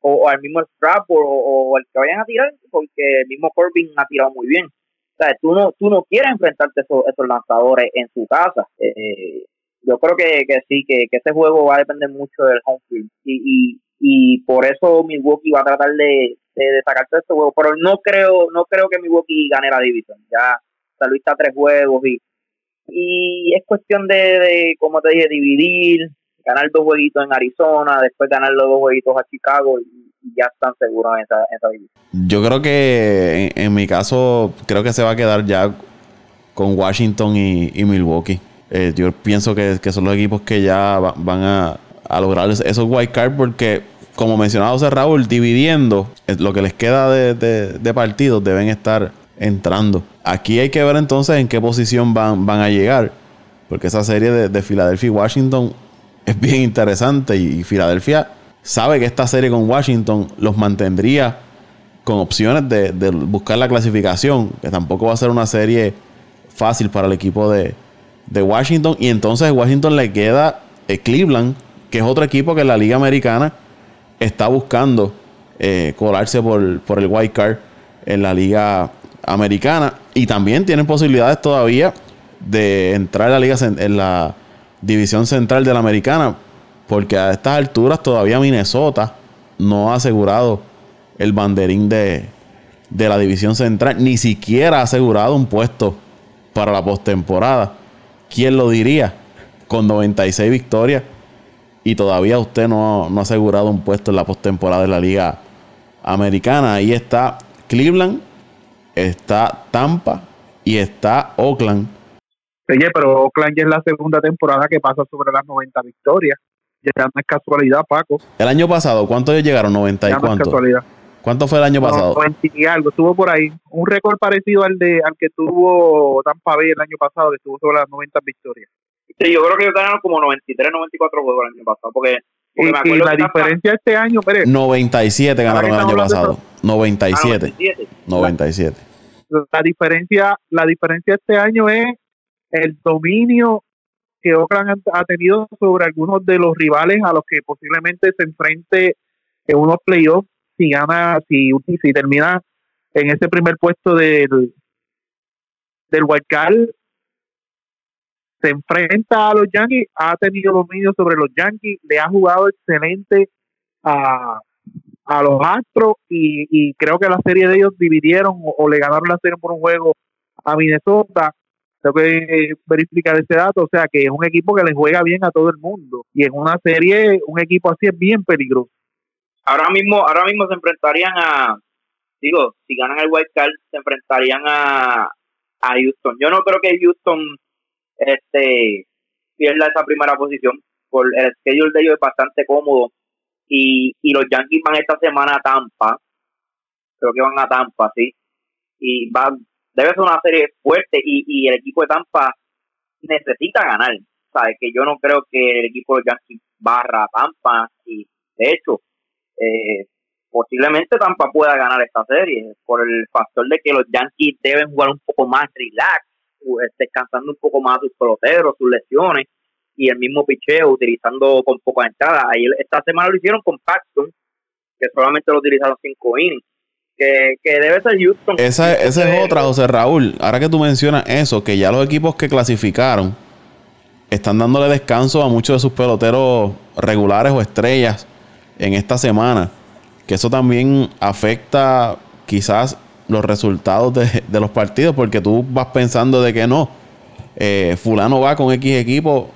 o, al mismo Strasbourg o, o, al que vayan a tirar, porque el mismo Corbin ha tirado muy bien. O sea, tú no, tú no quieres enfrentarte a esos, esos lanzadores en su casa. Eh, yo creo que, que sí, que, que ese juego va a depender mucho del home field. Y, y, y por eso Milwaukee va a tratar de, de, sacarse este juego. Pero no creo, no creo que Milwaukee gane la división. Ya San Luis está a tres juegos y, y es cuestión de, de, como te dije, dividir, ganar dos jueguitos en Arizona, después ganar los dos jueguitos a Chicago y, ya están seguros en esa, esa división. Yo creo que en, mi caso, creo que se va a quedar ya con Washington y, Milwaukee. Eh, yo pienso que, son los equipos que ya van a, lograr esos wild card porque como mencionaba José Raúl, dividiendo lo que les queda de, partidos, deben estar entrando. Aquí hay que ver entonces en qué posición van, van a llegar, porque esa serie de, de Filadelfia y Washington es bien interesante y, Filadelfia sabe que esta serie con Washington los mantendría con opciones de, buscar la clasificación, que tampoco va a ser una serie fácil para el equipo de, Washington. Y entonces Washington le queda eh, Cleveland, que es otro equipo que la Liga Americana está buscando eh, colarse por, por el white card en la liga americana y también tienen posibilidades todavía de entrar en la liga en la división central de la americana porque a estas alturas todavía Minnesota no ha asegurado el banderín de, de la división central ni siquiera ha asegurado un puesto para la postemporada quién lo diría con 96 victorias y todavía usted no, ha asegurado un puesto en la postemporada de la Liga Americana. Ahí está Cleveland, está Tampa y está Oakland. Oye, pero Oakland ya es la segunda temporada que pasa sobre las 90 victorias. Ya no es casualidad, Paco. El año pasado, ¿cuántos llegaron? ¿90 y cuánto? casualidad. ¿Cuánto fue el año pasado? 90 y algo, estuvo por ahí. Un récord parecido al de al que tuvo Tampa Bay el año pasado, que estuvo sobre las 90 victorias. Sí, yo creo que ganaron como 93, 94 juegos el año pasado. Porque, y, me acuerdo la diferencia este año, pero 97 ganaron el año pasado. 97. 97. La diferencia, la diferencia este año es el dominio que Oakland ha tenido sobre algunos de los rivales a los que posiblemente se enfrente en unos playoffs si gana, si, si termina en ese primer puesto del del Card se enfrenta a los Yankees, ha tenido dominio sobre los Yankees, le ha jugado excelente a, a los Astros y, creo que la serie de ellos dividieron o, le ganaron la serie por un juego a Minnesota. Tengo que verificar ese dato, o sea que es un equipo que le juega bien a todo el mundo y en una serie un equipo así es bien peligroso. Ahora mismo, ahora mismo se enfrentarían a, digo, si ganan el White Card se enfrentarían a, a Houston. Yo no creo que Houston este pierda esa primera posición. Por el schedule de ellos es bastante cómodo. Y, y los Yankees van esta semana a Tampa. Creo que van a Tampa, sí. Y va, debe ser una serie fuerte y, y el equipo de Tampa necesita ganar. ¿Sabes? Que yo no creo que el equipo de Yankees barra Tampa y de hecho, eh, posiblemente Tampa pueda ganar esta serie por el factor de que los Yankees deben jugar un poco más relax, descansando un poco más sus peloteros, sus lesiones y el mismo picheo utilizando con poca entrada. Ahí esta semana lo hicieron con Paxton, que solamente lo utilizaron cinco innings. Que, que debe ser Houston. Esa, esa es otra, José Raúl. Ahora que tú mencionas eso, que ya los equipos que clasificaron están dándole descanso a muchos de sus peloteros regulares o estrellas en esta semana. Que eso también afecta quizás los resultados de, de los partidos, porque tú vas pensando de que no. Eh, fulano va con X equipo,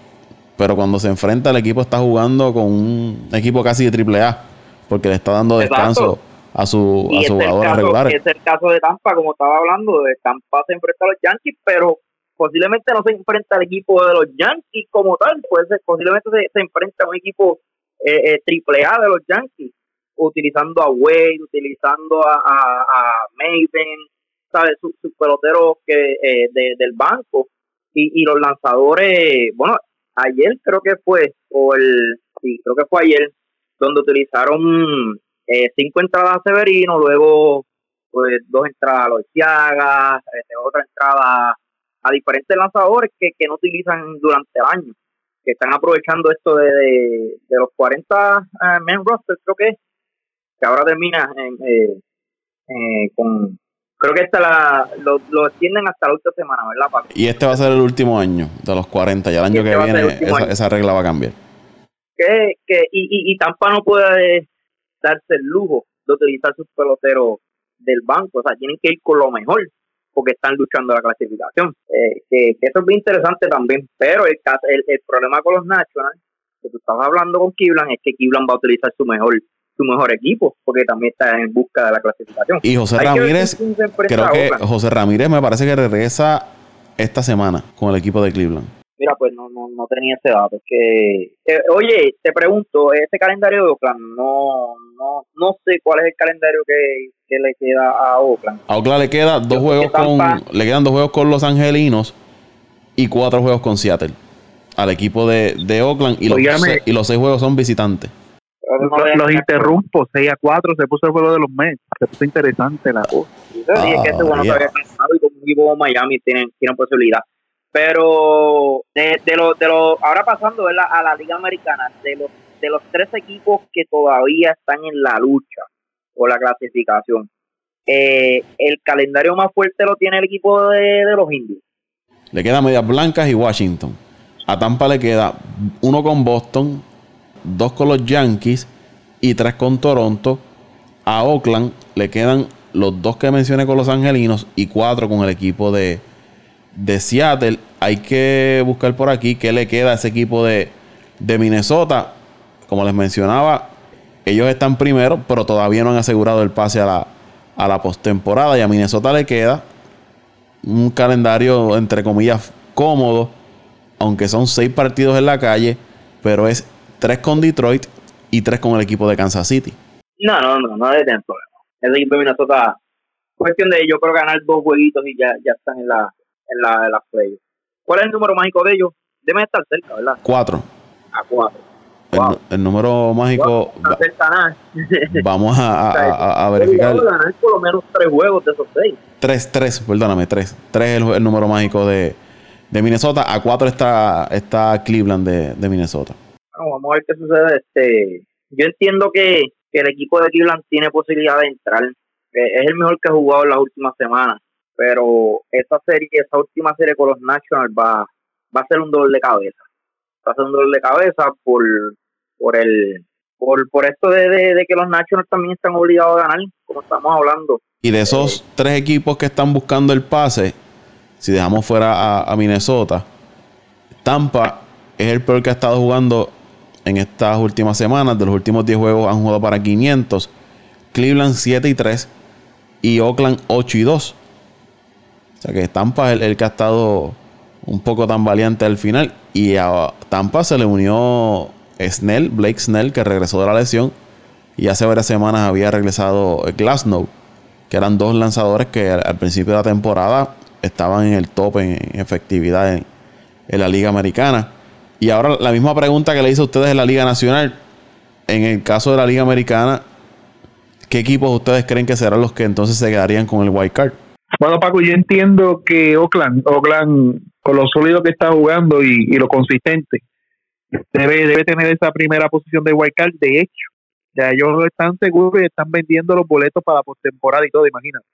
pero cuando se enfrenta el equipo está jugando con un equipo casi de triple A, porque le está dando descanso a, su, a sus jugadores regulares. Es el caso de Tampa, como estaba hablando, de Tampa se enfrenta a los Yankees, pero posiblemente no se enfrenta al equipo de los Yankees como tal, pues posiblemente se, se enfrenta a un equipo eh, eh, triple A de los Yankees, utilizando a Wade, utilizando a, a, Maven, ¿sabes? Sus, peloteros que, eh, del banco y, y los lanzadores, bueno, ayer creo que fue, o el, sí, creo que fue ayer, donde utilizaron eh, cinco entradas a Severino, luego pues dos entradas a los Ciagas, este, otra entrada a diferentes lanzadores que, que no utilizan durante el año, que están aprovechando esto de, de, los 40 uh, eh, men roster, creo que que ahora termina en, eh, eh, con creo que esta la, lo, lo, extienden hasta la última semana, ¿verdad, Y este va a ser el último año de los 40, ya el año este que viene esa, esa, regla va a cambiar. Que, que, y, y, y Tampa no puede darse el lujo de utilizar sus peloteros del banco, o sea, tienen que ir con lo mejor porque están luchando la clasificación. Eh, que, que, eso es bien interesante también, pero el, el, el problema con los Nationals, que tú estabas hablando con Kiblan, es que Kiblan va a utilizar su mejor su mejor equipo, porque también está en busca de la clasificación. Y José Ramírez, creo que José Ramírez me parece que regresa esta semana con el equipo de Cleveland. Mira, pues no, no, no tenía ese dato. Que, eh, oye, te pregunto, ese calendario de Oakland, no, no, no sé cuál es el calendario que, que le queda a Oakland. A Oakland le queda dos juegos con, le quedan dos juegos con los angelinos y cuatro juegos con Seattle. Al equipo de, de Oakland y los, y los seis juegos son visitantes los, interrumpo, 6 a 4 se puso el juego de los Mets, se puso interesante la cosa. y es que este bueno yeah. todavía y como un equipo Miami tienen, tienen posibilidad. Pero de, de los, de lo, ahora pasando a la Liga Americana, de los, de los tres equipos que todavía están en la lucha por la clasificación, eh, el calendario más fuerte lo tiene el equipo de, los indios. Le queda Medias Blancas y Washington. A Tampa le queda uno con Boston, dos con los Yankees y tres con Toronto. A Oakland le quedan los dos que mencioné con los Angelinos y cuatro con el equipo de, Seattle. Hay que buscar por aquí qué le queda a ese equipo de Minnesota. Como les mencionaba, ellos están primero, pero todavía no han asegurado el pase a la, a la postemporada. Y a Minnesota le queda un calendario, entre comillas, cómodo, aunque son seis partidos en la calle, pero es tres con Detroit y tres con el equipo de Kansas City. No, no, no, no tener problema. El equipo de Minnesota, cuestión de ellos, creo ganar dos jueguitos y ya, ya están en la, en la, en la play. ¿Cuál es el número mágico de ellos? Deben estar cerca, ¿verdad? Cuatro. A cuatro. El, el, número mágico. Wow, va, vamos a, a, a verificar. ganar por lo menos tres juegos de esos seis. Tres, tres, perdóname, tres. Tres es el, el número mágico de, de Minnesota. A cuatro está, está Cleveland de, de Minnesota vamos a ver qué sucede. Este, yo entiendo que, que el equipo de Cleveland tiene posibilidad de entrar. Es el mejor que ha jugado en las últimas semanas. Pero esa serie, esa última serie con los Nationals va, va a ser un dolor de cabeza. Va a ser un dolor de cabeza por, por el por, por esto de, de, de que los Nationals también están obligados a ganar, como estamos hablando. Y de esos eh, tres equipos que están buscando el pase, si dejamos fuera a, a Minnesota, Tampa es el peor que ha estado jugando en estas últimas semanas. De los últimos 10 juegos han jugado para 500. Cleveland 7 y 3 y Oakland 8 y 2. O sea que Tampa es el, el, que ha estado un poco tan valiente al final. Y a Tampa se le unió Snell, Blake Snell, que regresó de la lesión. Y hace varias semanas había regresado Glasnow, que eran dos lanzadores que al, principio de la temporada estaban en el top en, efectividad en, la Liga Americana. Y ahora la misma pregunta que le hice a ustedes en la Liga Nacional. En el caso de la Liga Americana, ¿qué equipos ustedes creen que serán los que entonces se quedarían con el wild card? Bueno, Paco, yo entiendo que Oakland, Oakland con lo sólido que está jugando y, lo consistente, debe, debe tener esa primera posición de wild card. De hecho, ya ellos están seguros y están vendiendo los boletos para postemporada y todo, imagínate.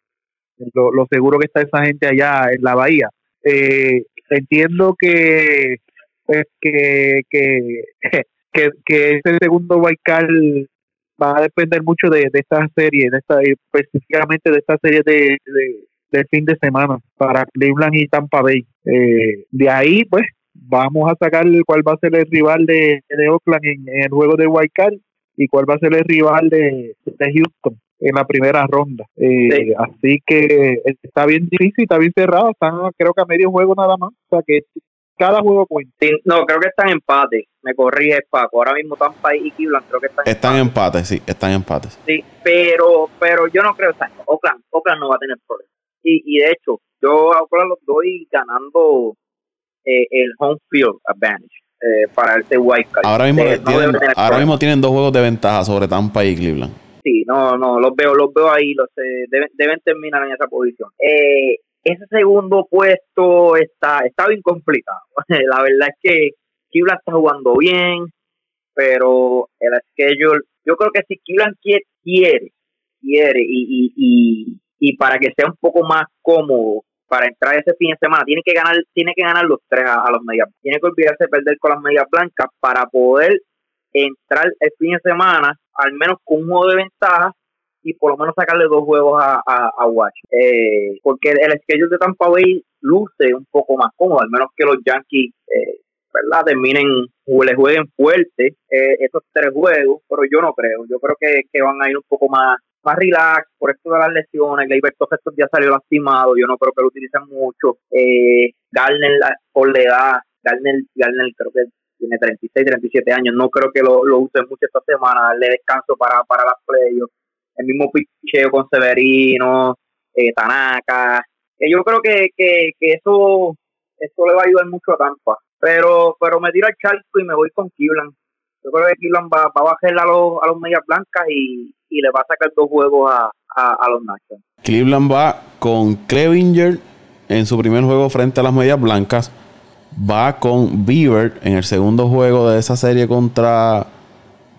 Lo, seguro que está esa gente allá en la bahía. Eh, entiendo que, pues, que, que, que, que ese segundo card va a depender mucho de, esta serie, de esta, específicamente de esta serie de, de, fin de semana para Cleveland y Tampa Bay. Eh, de ahí, pues, vamos a sacar cuál va a ser el rival de, de Oakland en, el juego de White Card y cuál va a ser el rival de, Houston en la primera ronda. Eh, así que está bien difícil, está bien cerrado, están creo que a medio juego nada más, o sea que cada juego cuenta. no, creo que están en empate, me corrige Paco, ahora mismo Tampa y Cleveland creo que están Están en empate, sí, están en empate. Sí, pero, pero yo no creo, o Oakland, Oakland no va a tener problemas. Y, y de hecho, yo a Oakland los doy ganando eh, el home field advantage eh, para este white card. Ahora mismo, eh, tienen, ahora mismo tienen dos juegos de ventaja sobre Tampa y Cleveland. Sí, no, no, los veo, los veo ahí, los deben, deben terminar en esa posición. ese segundo puesto está, está bien complicado. La verdad es que Cleveland está jugando bien, pero el schedule, yo creo que si Cleveland quiere, quiere, quiere y, y, y para que sea un poco más cómodo para entrar ese fin de semana tiene que ganar tiene que ganar los tres a, los medias tiene que olvidarse de perder con las medias blancas para poder entrar el fin de semana al menos con un juego de ventaja y por lo menos sacarle dos juegos a, a, Watch eh, porque el schedule de Tampa Bay luce un poco más cómodo al menos que los Yankees eh, ¿verdad? terminen le jueguen fuerte eh, esos tres juegos pero yo no creo. Yo creo que, que van a ir un poco más más relax por esto de las lesiones. Gleyber Torres días salió lastimado, yo no creo que lo utilicen mucho. Eh, Garner, por la edad, Garner, Garner creo que tiene 36, 37 años, no creo que lo, lo use mucho esta semana, darle descanso para, para las playoffs. El mismo picheo con Severino, eh, Tanaka. Yo creo que, que, que eso, eso le va a ayudar mucho a Tampa. Pero, pero me tiro al charco y me voy con Cleveland. Yo creo que Cleveland va, a bajar a los, a los medias blancas y, y le va a sacar dos juegos a, a, los Nationals. Cleveland va con Clevinger en su primer juego frente a las medias blancas. Va con Beaver en el segundo juego de esa serie contra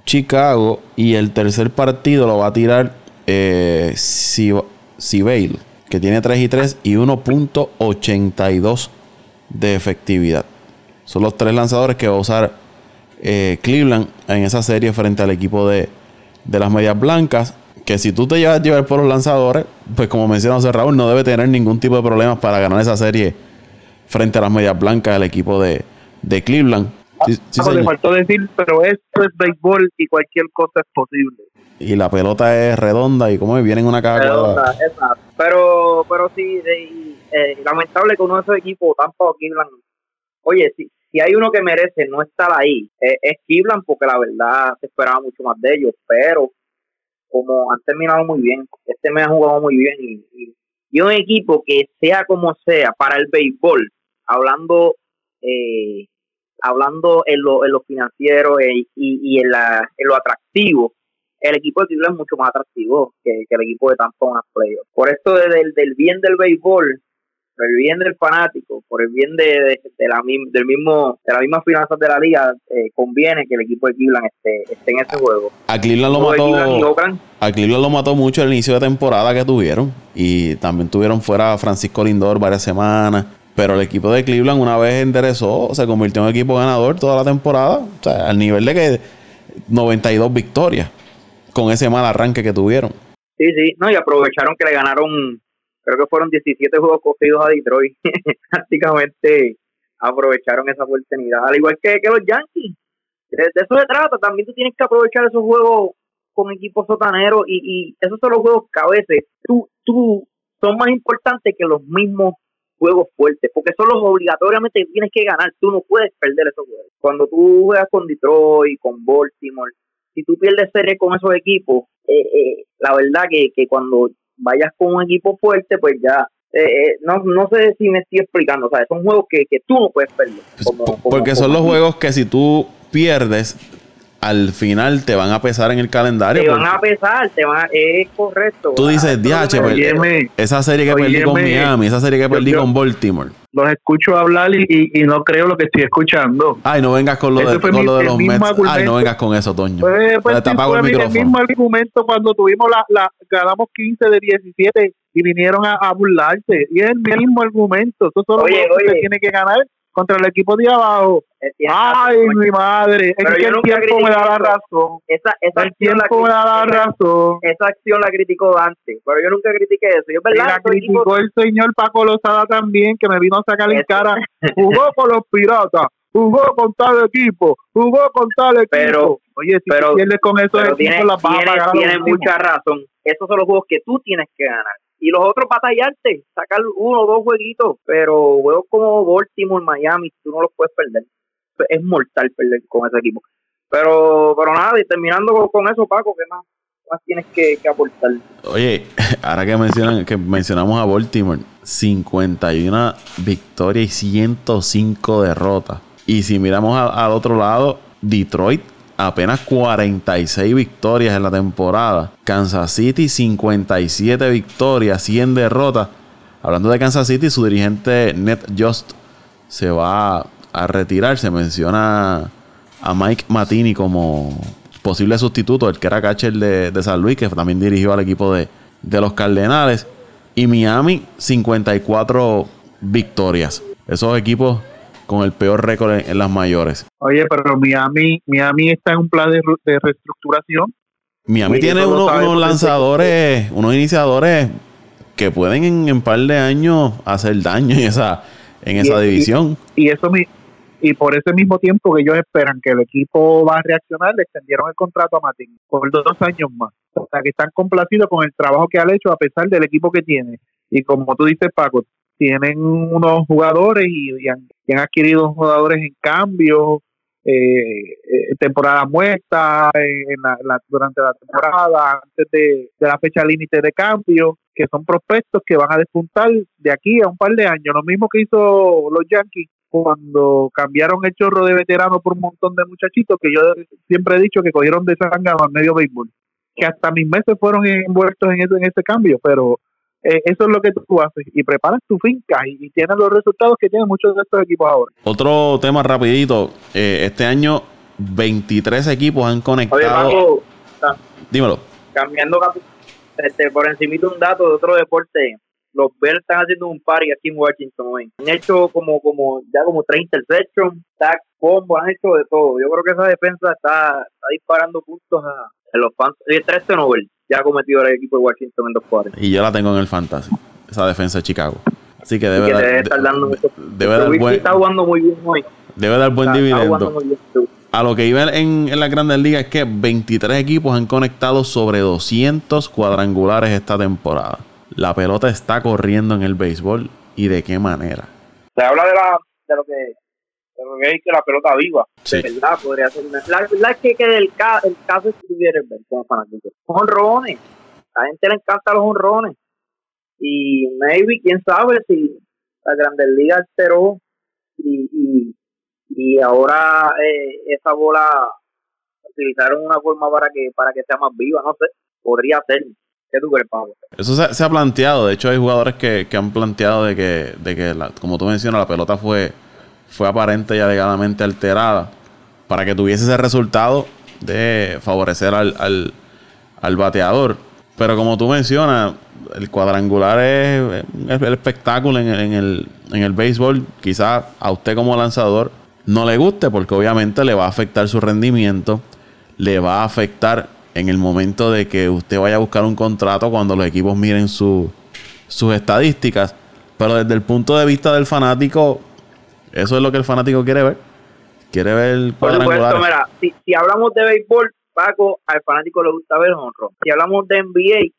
Chicago. Y el tercer partido lo va a tirar eh, que tiene 3 y 3 y 1.82 de efectividad. Son los tres lanzadores que va a usar eh, Cleveland en esa serie frente al equipo de, de las medias blancas, que si tú te llevas a llevar por los lanzadores, pues como mencionó Raúl, no debe tener ningún tipo de problemas para ganar esa serie frente a las medias blancas del equipo de, de Cleveland. Sí, le faltó decir, pero esto es béisbol y cualquier cosa es posible. Y la pelota es redonda y como viene en una caja redonda. Pero, pero sí, eh, lamentable que uno de esos equipos, Tampa o Cleveland, oye, si, si hay uno que merece no estar ahí, es, es Cleveland, porque la verdad se esperaba mucho más de ellos, pero como han terminado muy bien, este me ha jugado muy bien y, un equipo que sea como sea para el béisbol, hablando eh, hablando en lo, en lo financiero eh, y, y en, la, en lo atractivo, el equipo de Cleveland es mucho más atractivo que, el equipo de Tampa en. Por esto del, del bien del béisbol, por el bien del fanático, por el bien de, la, del mismo, de las mismas finanzas de la liga, eh, conviene que el equipo de Cleveland esté, esté en ese juego. A Cleveland lo mató. A Cleveland lo mató mucho el inicio de temporada que tuvieron. Y también tuvieron fuera a Francisco Lindor varias semanas. Pero el equipo de Cleveland, una vez enderezó, se convirtió en un equipo ganador toda la temporada. O sea, al nivel de que 92 victorias con ese mal arranque que tuvieron. Sí, sí, no, y aprovecharon que le ganaron creo que fueron 17 juegos cogidos a Detroit. Prácticamente aprovecharon esa oportunidad, al igual que, que los Yankees. De, eso se trata, también tú tienes que aprovechar esos juegos con equipos sotaneros y, y esos son los juegos que a veces tú, tú son más importantes que los mismos juegos fuertes, porque son los obligatoriamente que tienes que ganar, tú no puedes perder esos juegos. Cuando tú juegas con Detroit, con Baltimore, si tú pierdes serie con esos equipos, eh, eh, la verdad que, que cuando vayas con un equipo fuerte, pues ya eh, eh, no, no sé si me estoy explicando, o sea, son juegos que, que tú no puedes perder. Pues, porque son los juegos que si tú pierdes, al final te van a pesar en el calendario. Te van a pesar, te van a, es correcto. Tú dices, DH, pues, esa serie que perdí con Miami, esa serie que perdí con Baltimore. Los escucho hablar y, y, no creo lo que estoy escuchando. Ay, no vengas con lo, de, con lo de los Mets. Ay, no vengas con eso, Toño. Pues, pues te apago el, micrófono. el mismo argumento cuando tuvimos la, la, ganamos 15 de 17 y vinieron a, a burlarse. Y es el mismo argumento. Eso solo oye, oye. que tiene que ganar contra el equipo de abajo. Ay, mi madre, es que el tiempo me da la razón. Esa, esa el tiempo me da la razón. Esa acción la criticó Dante, pero yo nunca critiqué eso. Yo, ¿verdad? Y la criticó el señor Paco Lozada también, que me vino a sacar en cara. Jugó con los piratas, jugó con tal equipo, jugó con tal equipo. Pero, Oye, si pero, pierdes con eso, tiene, la tiene, tiene mucha razón. Esos son los juegos que tú tienes que ganar y los otros batallarte, sacar uno o dos jueguitos, pero juegos como Baltimore, Miami, tú no los puedes perder. Es mortal perder con ese equipo. Pero, pero nada, y terminando con, eso, Paco, ¿qué más, tienes que, aportar? Oye, ahora que mencionan, que mencionamos a Baltimore, 51 victorias y 105 derrotas. Y si miramos al otro lado, Detroit apenas 46 victorias en la temporada. Kansas City 57 victorias, 100 derrotas. Hablando de Kansas City, su dirigente Ned Just se va a retirar. Se menciona a Mike Matini como posible sustituto, el que era catcher de, de San Luis, que también dirigió al equipo de, de los Cardenales. Y Miami, 54 victorias. Esos equipos con el peor récord en, las mayores. Oye, pero Miami, Miami está en un plan de, reestructuración. Miami tiene unos, lanzadores, unos iniciadores que pueden en un par de años hacer daño en esa, en esa división. Y, eso y por ese mismo tiempo que ellos esperan que el equipo va a reaccionar, le extendieron el contrato a Martín por dos años más. O sea que están complacidos con el trabajo que ha hecho a pesar del equipo que tiene. Y como tú dices, Paco, tienen unos jugadores y, han, adquirido jugadores en cambio, eh, eh temporada muerta, en la, durante la temporada, antes de, la fecha límite de cambio, que son prospectos que van a despuntar de aquí a un par de años. Lo mismo que hizo los Yankees cuando cambiaron el chorro de veteranos por un montón de muchachitos que yo siempre he dicho que cogieron de sangano al medio béisbol, que hasta mis meses fueron envueltos en ese, en ese cambio, pero eh, eso es lo que tú haces y preparas tu finca y, tienes los resultados que tienen muchos de estos equipos ahora. Otro tema rapidito, eh, este año 23 equipos han conectado. Dímelo. Cambiando este, por encima de un dato de otro deporte, los Bears están haciendo un party aquí en Washington hoy. Han hecho como, como ya como tres interceptions, tag, combo, han hecho de todo. Yo creo que esa defensa está, disparando puntos a, los fans. Y tres Nobel ya ha cometido el equipo de Washington en dos cuadros. Y yo la tengo en el fantasy, esa defensa de Chicago. Así que debe, dar, debe estar dando debe dar buen, está jugando muy bien hoy. Debe dar buen dividendo. a lo que iba en, en las grandes ligas es que 23 equipos han conectado sobre 200 cuadrangulares esta temporada. La pelota está corriendo en el béisbol y de qué manera. Se habla de, la, de lo que que que la pelota viva. De verdad, podría ser una. La verdad es que, que el, el caso estuviera en como fanático. Honrones. A la gente le encantan los honrones. Y maybe, quién sabe si la Grandes Ligas alteró y, y, y ahora eh, esa bola utilizaron una forma para que para que sea más viva, no sé, podría ser. ¿Qué tú crees, Pablo? Eso se, ha planteado, de hecho hay jugadores que, que han planteado de que, de que la, como tú mencionas, la pelota fue fue aparente y alegadamente alterada para que tuviese ese resultado de favorecer al, bateador. Pero como tú mencionas, el cuadrangular es, el espectáculo en, el, en el béisbol. Quizás a usted como lanzador no le guste porque obviamente le va a afectar su rendimiento, le va a afectar en el momento de que usted vaya a buscar un contrato cuando los equipos miren sus estadísticas. Pero desde el punto de vista del fanático, eso es lo que el fanático quiere ver. Quiere ver supuesto, mira, si, si hablamos de béisbol, Paco, al fanático le gusta ver honro. Si hablamos de NBA,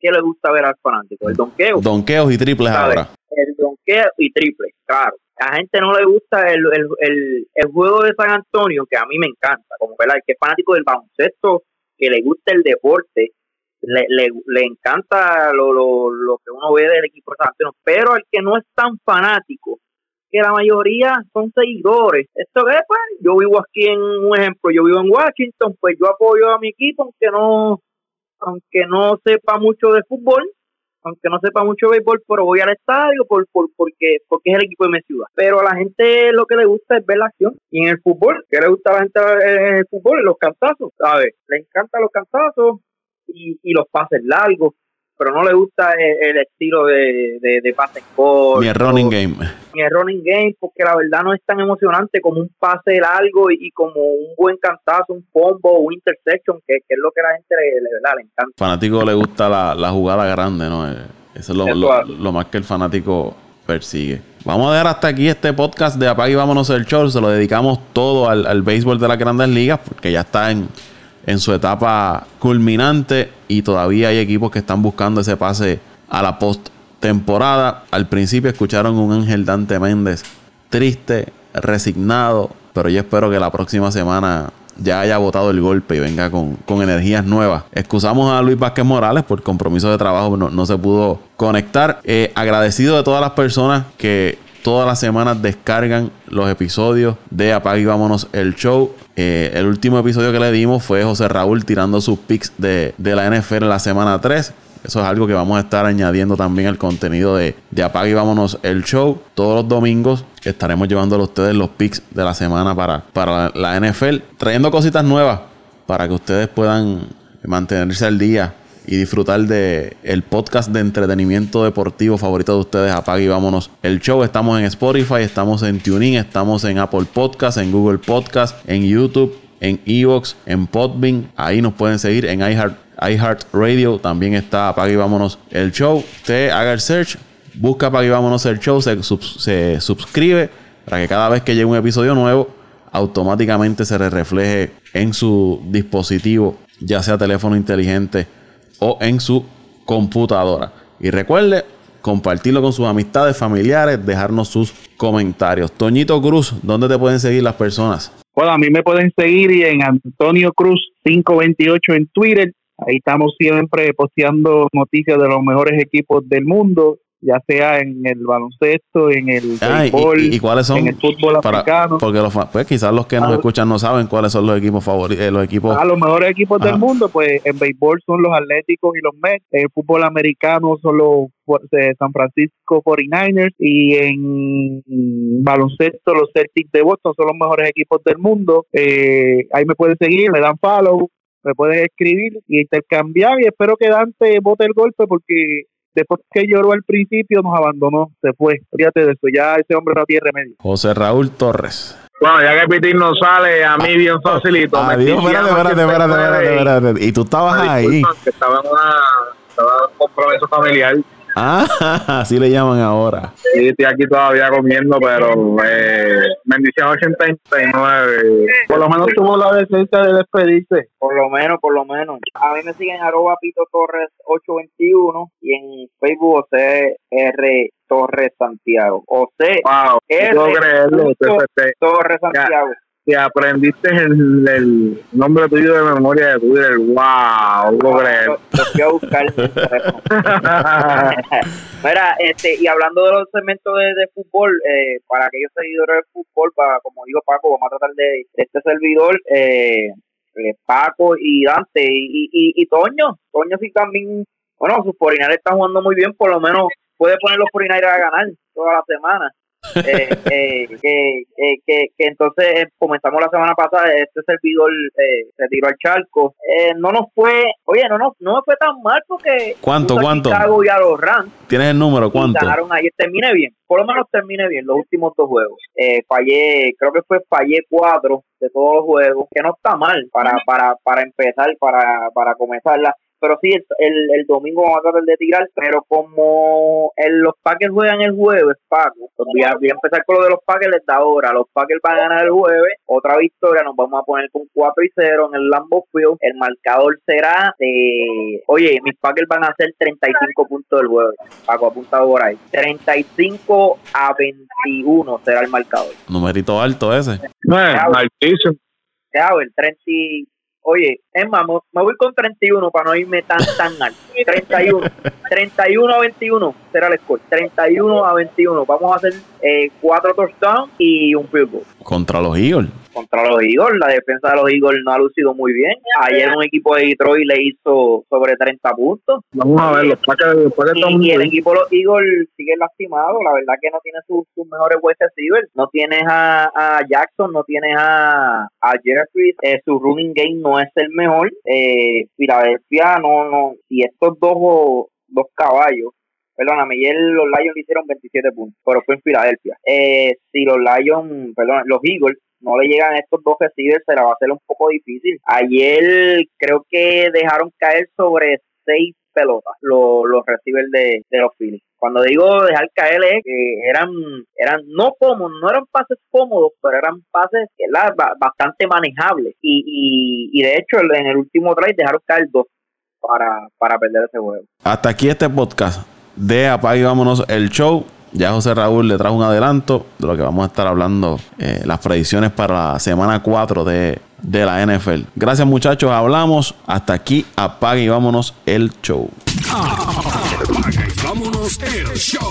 ¿qué le gusta ver al fanático? El donqueo. Donqueos y triples ahora. El donqueo y triples, claro. A la gente no le gusta el, el, el, el, juego de San Antonio, que a mí me encanta, como ¿verdad? el que es fanático del baloncesto, que le gusta el deporte, le, le, le encanta lo, lo, lo que uno ve del equipo de San Antonio, pero el que no es tan fanático, que la mayoría son seguidores. Esto es, pues, yo vivo aquí en un ejemplo, yo vivo en Washington, pues yo apoyo a mi equipo, aunque no, aunque no sepa mucho de fútbol, aunque no sepa mucho de béisbol, pero voy al estadio por, por, porque, porque es el equipo de mi ciudad. Pero a la gente lo que le gusta es ver la acción. Y en el fútbol, ¿qué le gusta a la gente en el fútbol? Los cantazos, ¿sabes? Le encantan los cantazos y, y los pases largos pero no le gusta el, estilo de, de, de pase corto. Ni el running game. Ni el running game, porque la verdad no es tan emocionante como un pase largo y, como un buen cantazo, un combo, un intersection, que, es lo que a la gente le, le, le encanta. Fanático le gusta la, la jugada grande, ¿no? Eh, eso es lo, lo, más que el fanático persigue. Vamos a dejar hasta aquí este podcast de Apague y Vámonos el Show. Se lo dedicamos todo al, al béisbol de las grandes ligas, porque ya está en en su etapa culminante y todavía hay equipos que están buscando ese pase a la post-temporada. Al principio escucharon un Ángel Dante Méndez triste, resignado, pero yo espero que la próxima semana ya haya botado el golpe y venga con, energías nuevas. Excusamos a Luis Vázquez Morales por compromiso de trabajo, no, no se pudo conectar. Eh, agradecido de todas las personas que todas las semanas descargan los episodios de Apague y Vámonos el Show. Eh, el último episodio que le dimos fue José Raúl tirando sus picks de, la NFL en la semana 3. Eso es algo que vamos a estar añadiendo también al contenido de, de Apague y Vámonos el Show. Todos los domingos estaremos llevándole a ustedes los picks de la semana para, para la NFL. Trayendo cositas nuevas para que ustedes puedan mantenerse al día y disfrutar de el podcast de entretenimiento deportivo favorito de ustedes, apague y vámonos el show. Estamos en Spotify, estamos en TuneIn, estamos en Apple Podcast, en Google Podcast, en YouTube, en Evox, en Podbean. Ahí nos pueden seguir en iHeart, iHeart Radio. También está apague y vámonos el show. Usted haga el search, busca apague y vámonos el show, se, se suscribe para que cada vez que llegue un episodio nuevo automáticamente se le refleje en su dispositivo, ya sea teléfono inteligente o en su computadora. Y recuerde compartirlo con sus amistades, familiares, dejarnos sus comentarios. Toñito Cruz, ¿dónde te pueden seguir las personas? Bueno, a mí me pueden seguir en Antonio Cruz 528 en Twitter. Ahí estamos siempre posteando noticias de los mejores equipos del mundo ya sea en el baloncesto, en el ah, y, cuáles son en el fútbol americano. Porque los, pues quizás los que nos ah. escuchan no saben cuáles son los equipos favoritos, eh, los equipos. Ah, los mejores equipos del mundo, pues en béisbol son los Atléticos y los Mets, en el fútbol americano son los eh, San Francisco 49ers y en baloncesto los Celtics de Boston son los mejores equipos del mundo. Eh, ahí me pueden seguir, me dan follow, me pueden escribir y intercambiar y espero que Dante vote el golpe porque después que lloró al principio, nos abandonó, se fue. Fíjate de eso, ya ese hombre no tiene remedio. José Raúl Torres. Bueno, ya que Pitín no sale, a mí bien facilito. Adiós, espérate, espérate, espérate, espérate, Y tú estabas ahí. Estaba en una, estaba en un compromiso familiar Ah, así le llaman ahora. Sí, estoy aquí todavía comiendo, pero eh, bendición 89. Por lo menos tuvo la decencia de despedirse. Por lo menos, por lo menos. A mí me siguen arroba Pito Torres 821 y en Facebook R Torres Santiago. O C. Wow, R Torres Santiago que aprendiste el, el nombre tuyo de memoria de Twitter. ¡Wow! No. Lo, fui a buscar. Mira, este, y hablando de los segmentos de, de fútbol, eh, para aquellos seguidores de fútbol, para como digo Paco, vamos a tratar de, este servidor, eh, eh, Paco y Dante y, y, y, Toño. Toño sí también, bueno, sus forinarios están jugando muy bien, por lo menos puede poner los forinarios a ganar toda la semana. Eh, eh, eh, que, que, entonces comenzamos la semana pasada, este servidor se tiró al charco. no nos fue, oye, no nos, no fue tan mal porque ¿Cuánto, cuánto? y a los Rams. ¿Tienes el número? ¿Cuánto? Ganaron ayer, termine bien, por lo menos termine bien los últimos dos juegos. fallé, creo que fue fallé cuatro de todos los juegos, que no está mal para, para, para empezar, para, para comenzarla pero sí, el, el, domingo vamos a tratar de tirar, pero como el, los Packers juegan el jueves, Paco, pues voy, a, empezar con lo de los Packers da ahora. Los Packers van a ganar el jueves, otra victoria, nos vamos a poner con 4 y 0 en el Lambeau Field. El marcador será de, oye, mis Packers van a hacer 35 puntos del jueves. Paco, apuntado por ahí. 35 a 21 será el marcador. Numerito alto ese. No, altísimo. el 30 Oye, es más, me voy con 31 para no irme tan, tan alto. 31. 31 a 21 será el score. 31 a 21. Vamos a hacer eh, cuatro touchdowns y un field goal. Contra los Eagles. Contra los Eagles, la defensa de los Eagles no ha lucido muy bien. Ayer un equipo de Detroit le hizo sobre 30 puntos. Vamos a ver, los Packers, los Packers están Y, y el equipo de los Eagles sigue lastimado. La verdad que no tiene sus, sus mejores wide receivers. No tienes a, a Jackson, no tienes a, a Jeffries. Eh, su running game no es el mejor. Eh, Filadelfia no, no. Y estos dos, dos caballos. Perdóname, ayer los Lions le hicieron 27 puntos, pero fue en Filadelfia. Eh, si los Lions, perdón, los Eagles no le llegan estos dos receivers, se la va a hacer un poco difícil. Ayer creo que dejaron caer sobre seis pelotas los, los receivers de, de los Phillies. Cuando digo dejar caer es eran, eran no cómodos, no eran pases cómodos, pero eran pases ¿verdad? Ba- bastante manejables. Y, y, y de hecho en el último drive dejaron caer dos para, para perder ese juego. Hasta aquí este podcast de Apague y Vámonos el show. Ya José Raúl le trajo un adelanto de lo que vamos a estar hablando, eh, las predicciones para la semana 4 de, de la NFL. Gracias muchachos, hablamos. Hasta aquí, apague y vámonos el show. Apaga y vámonos el show.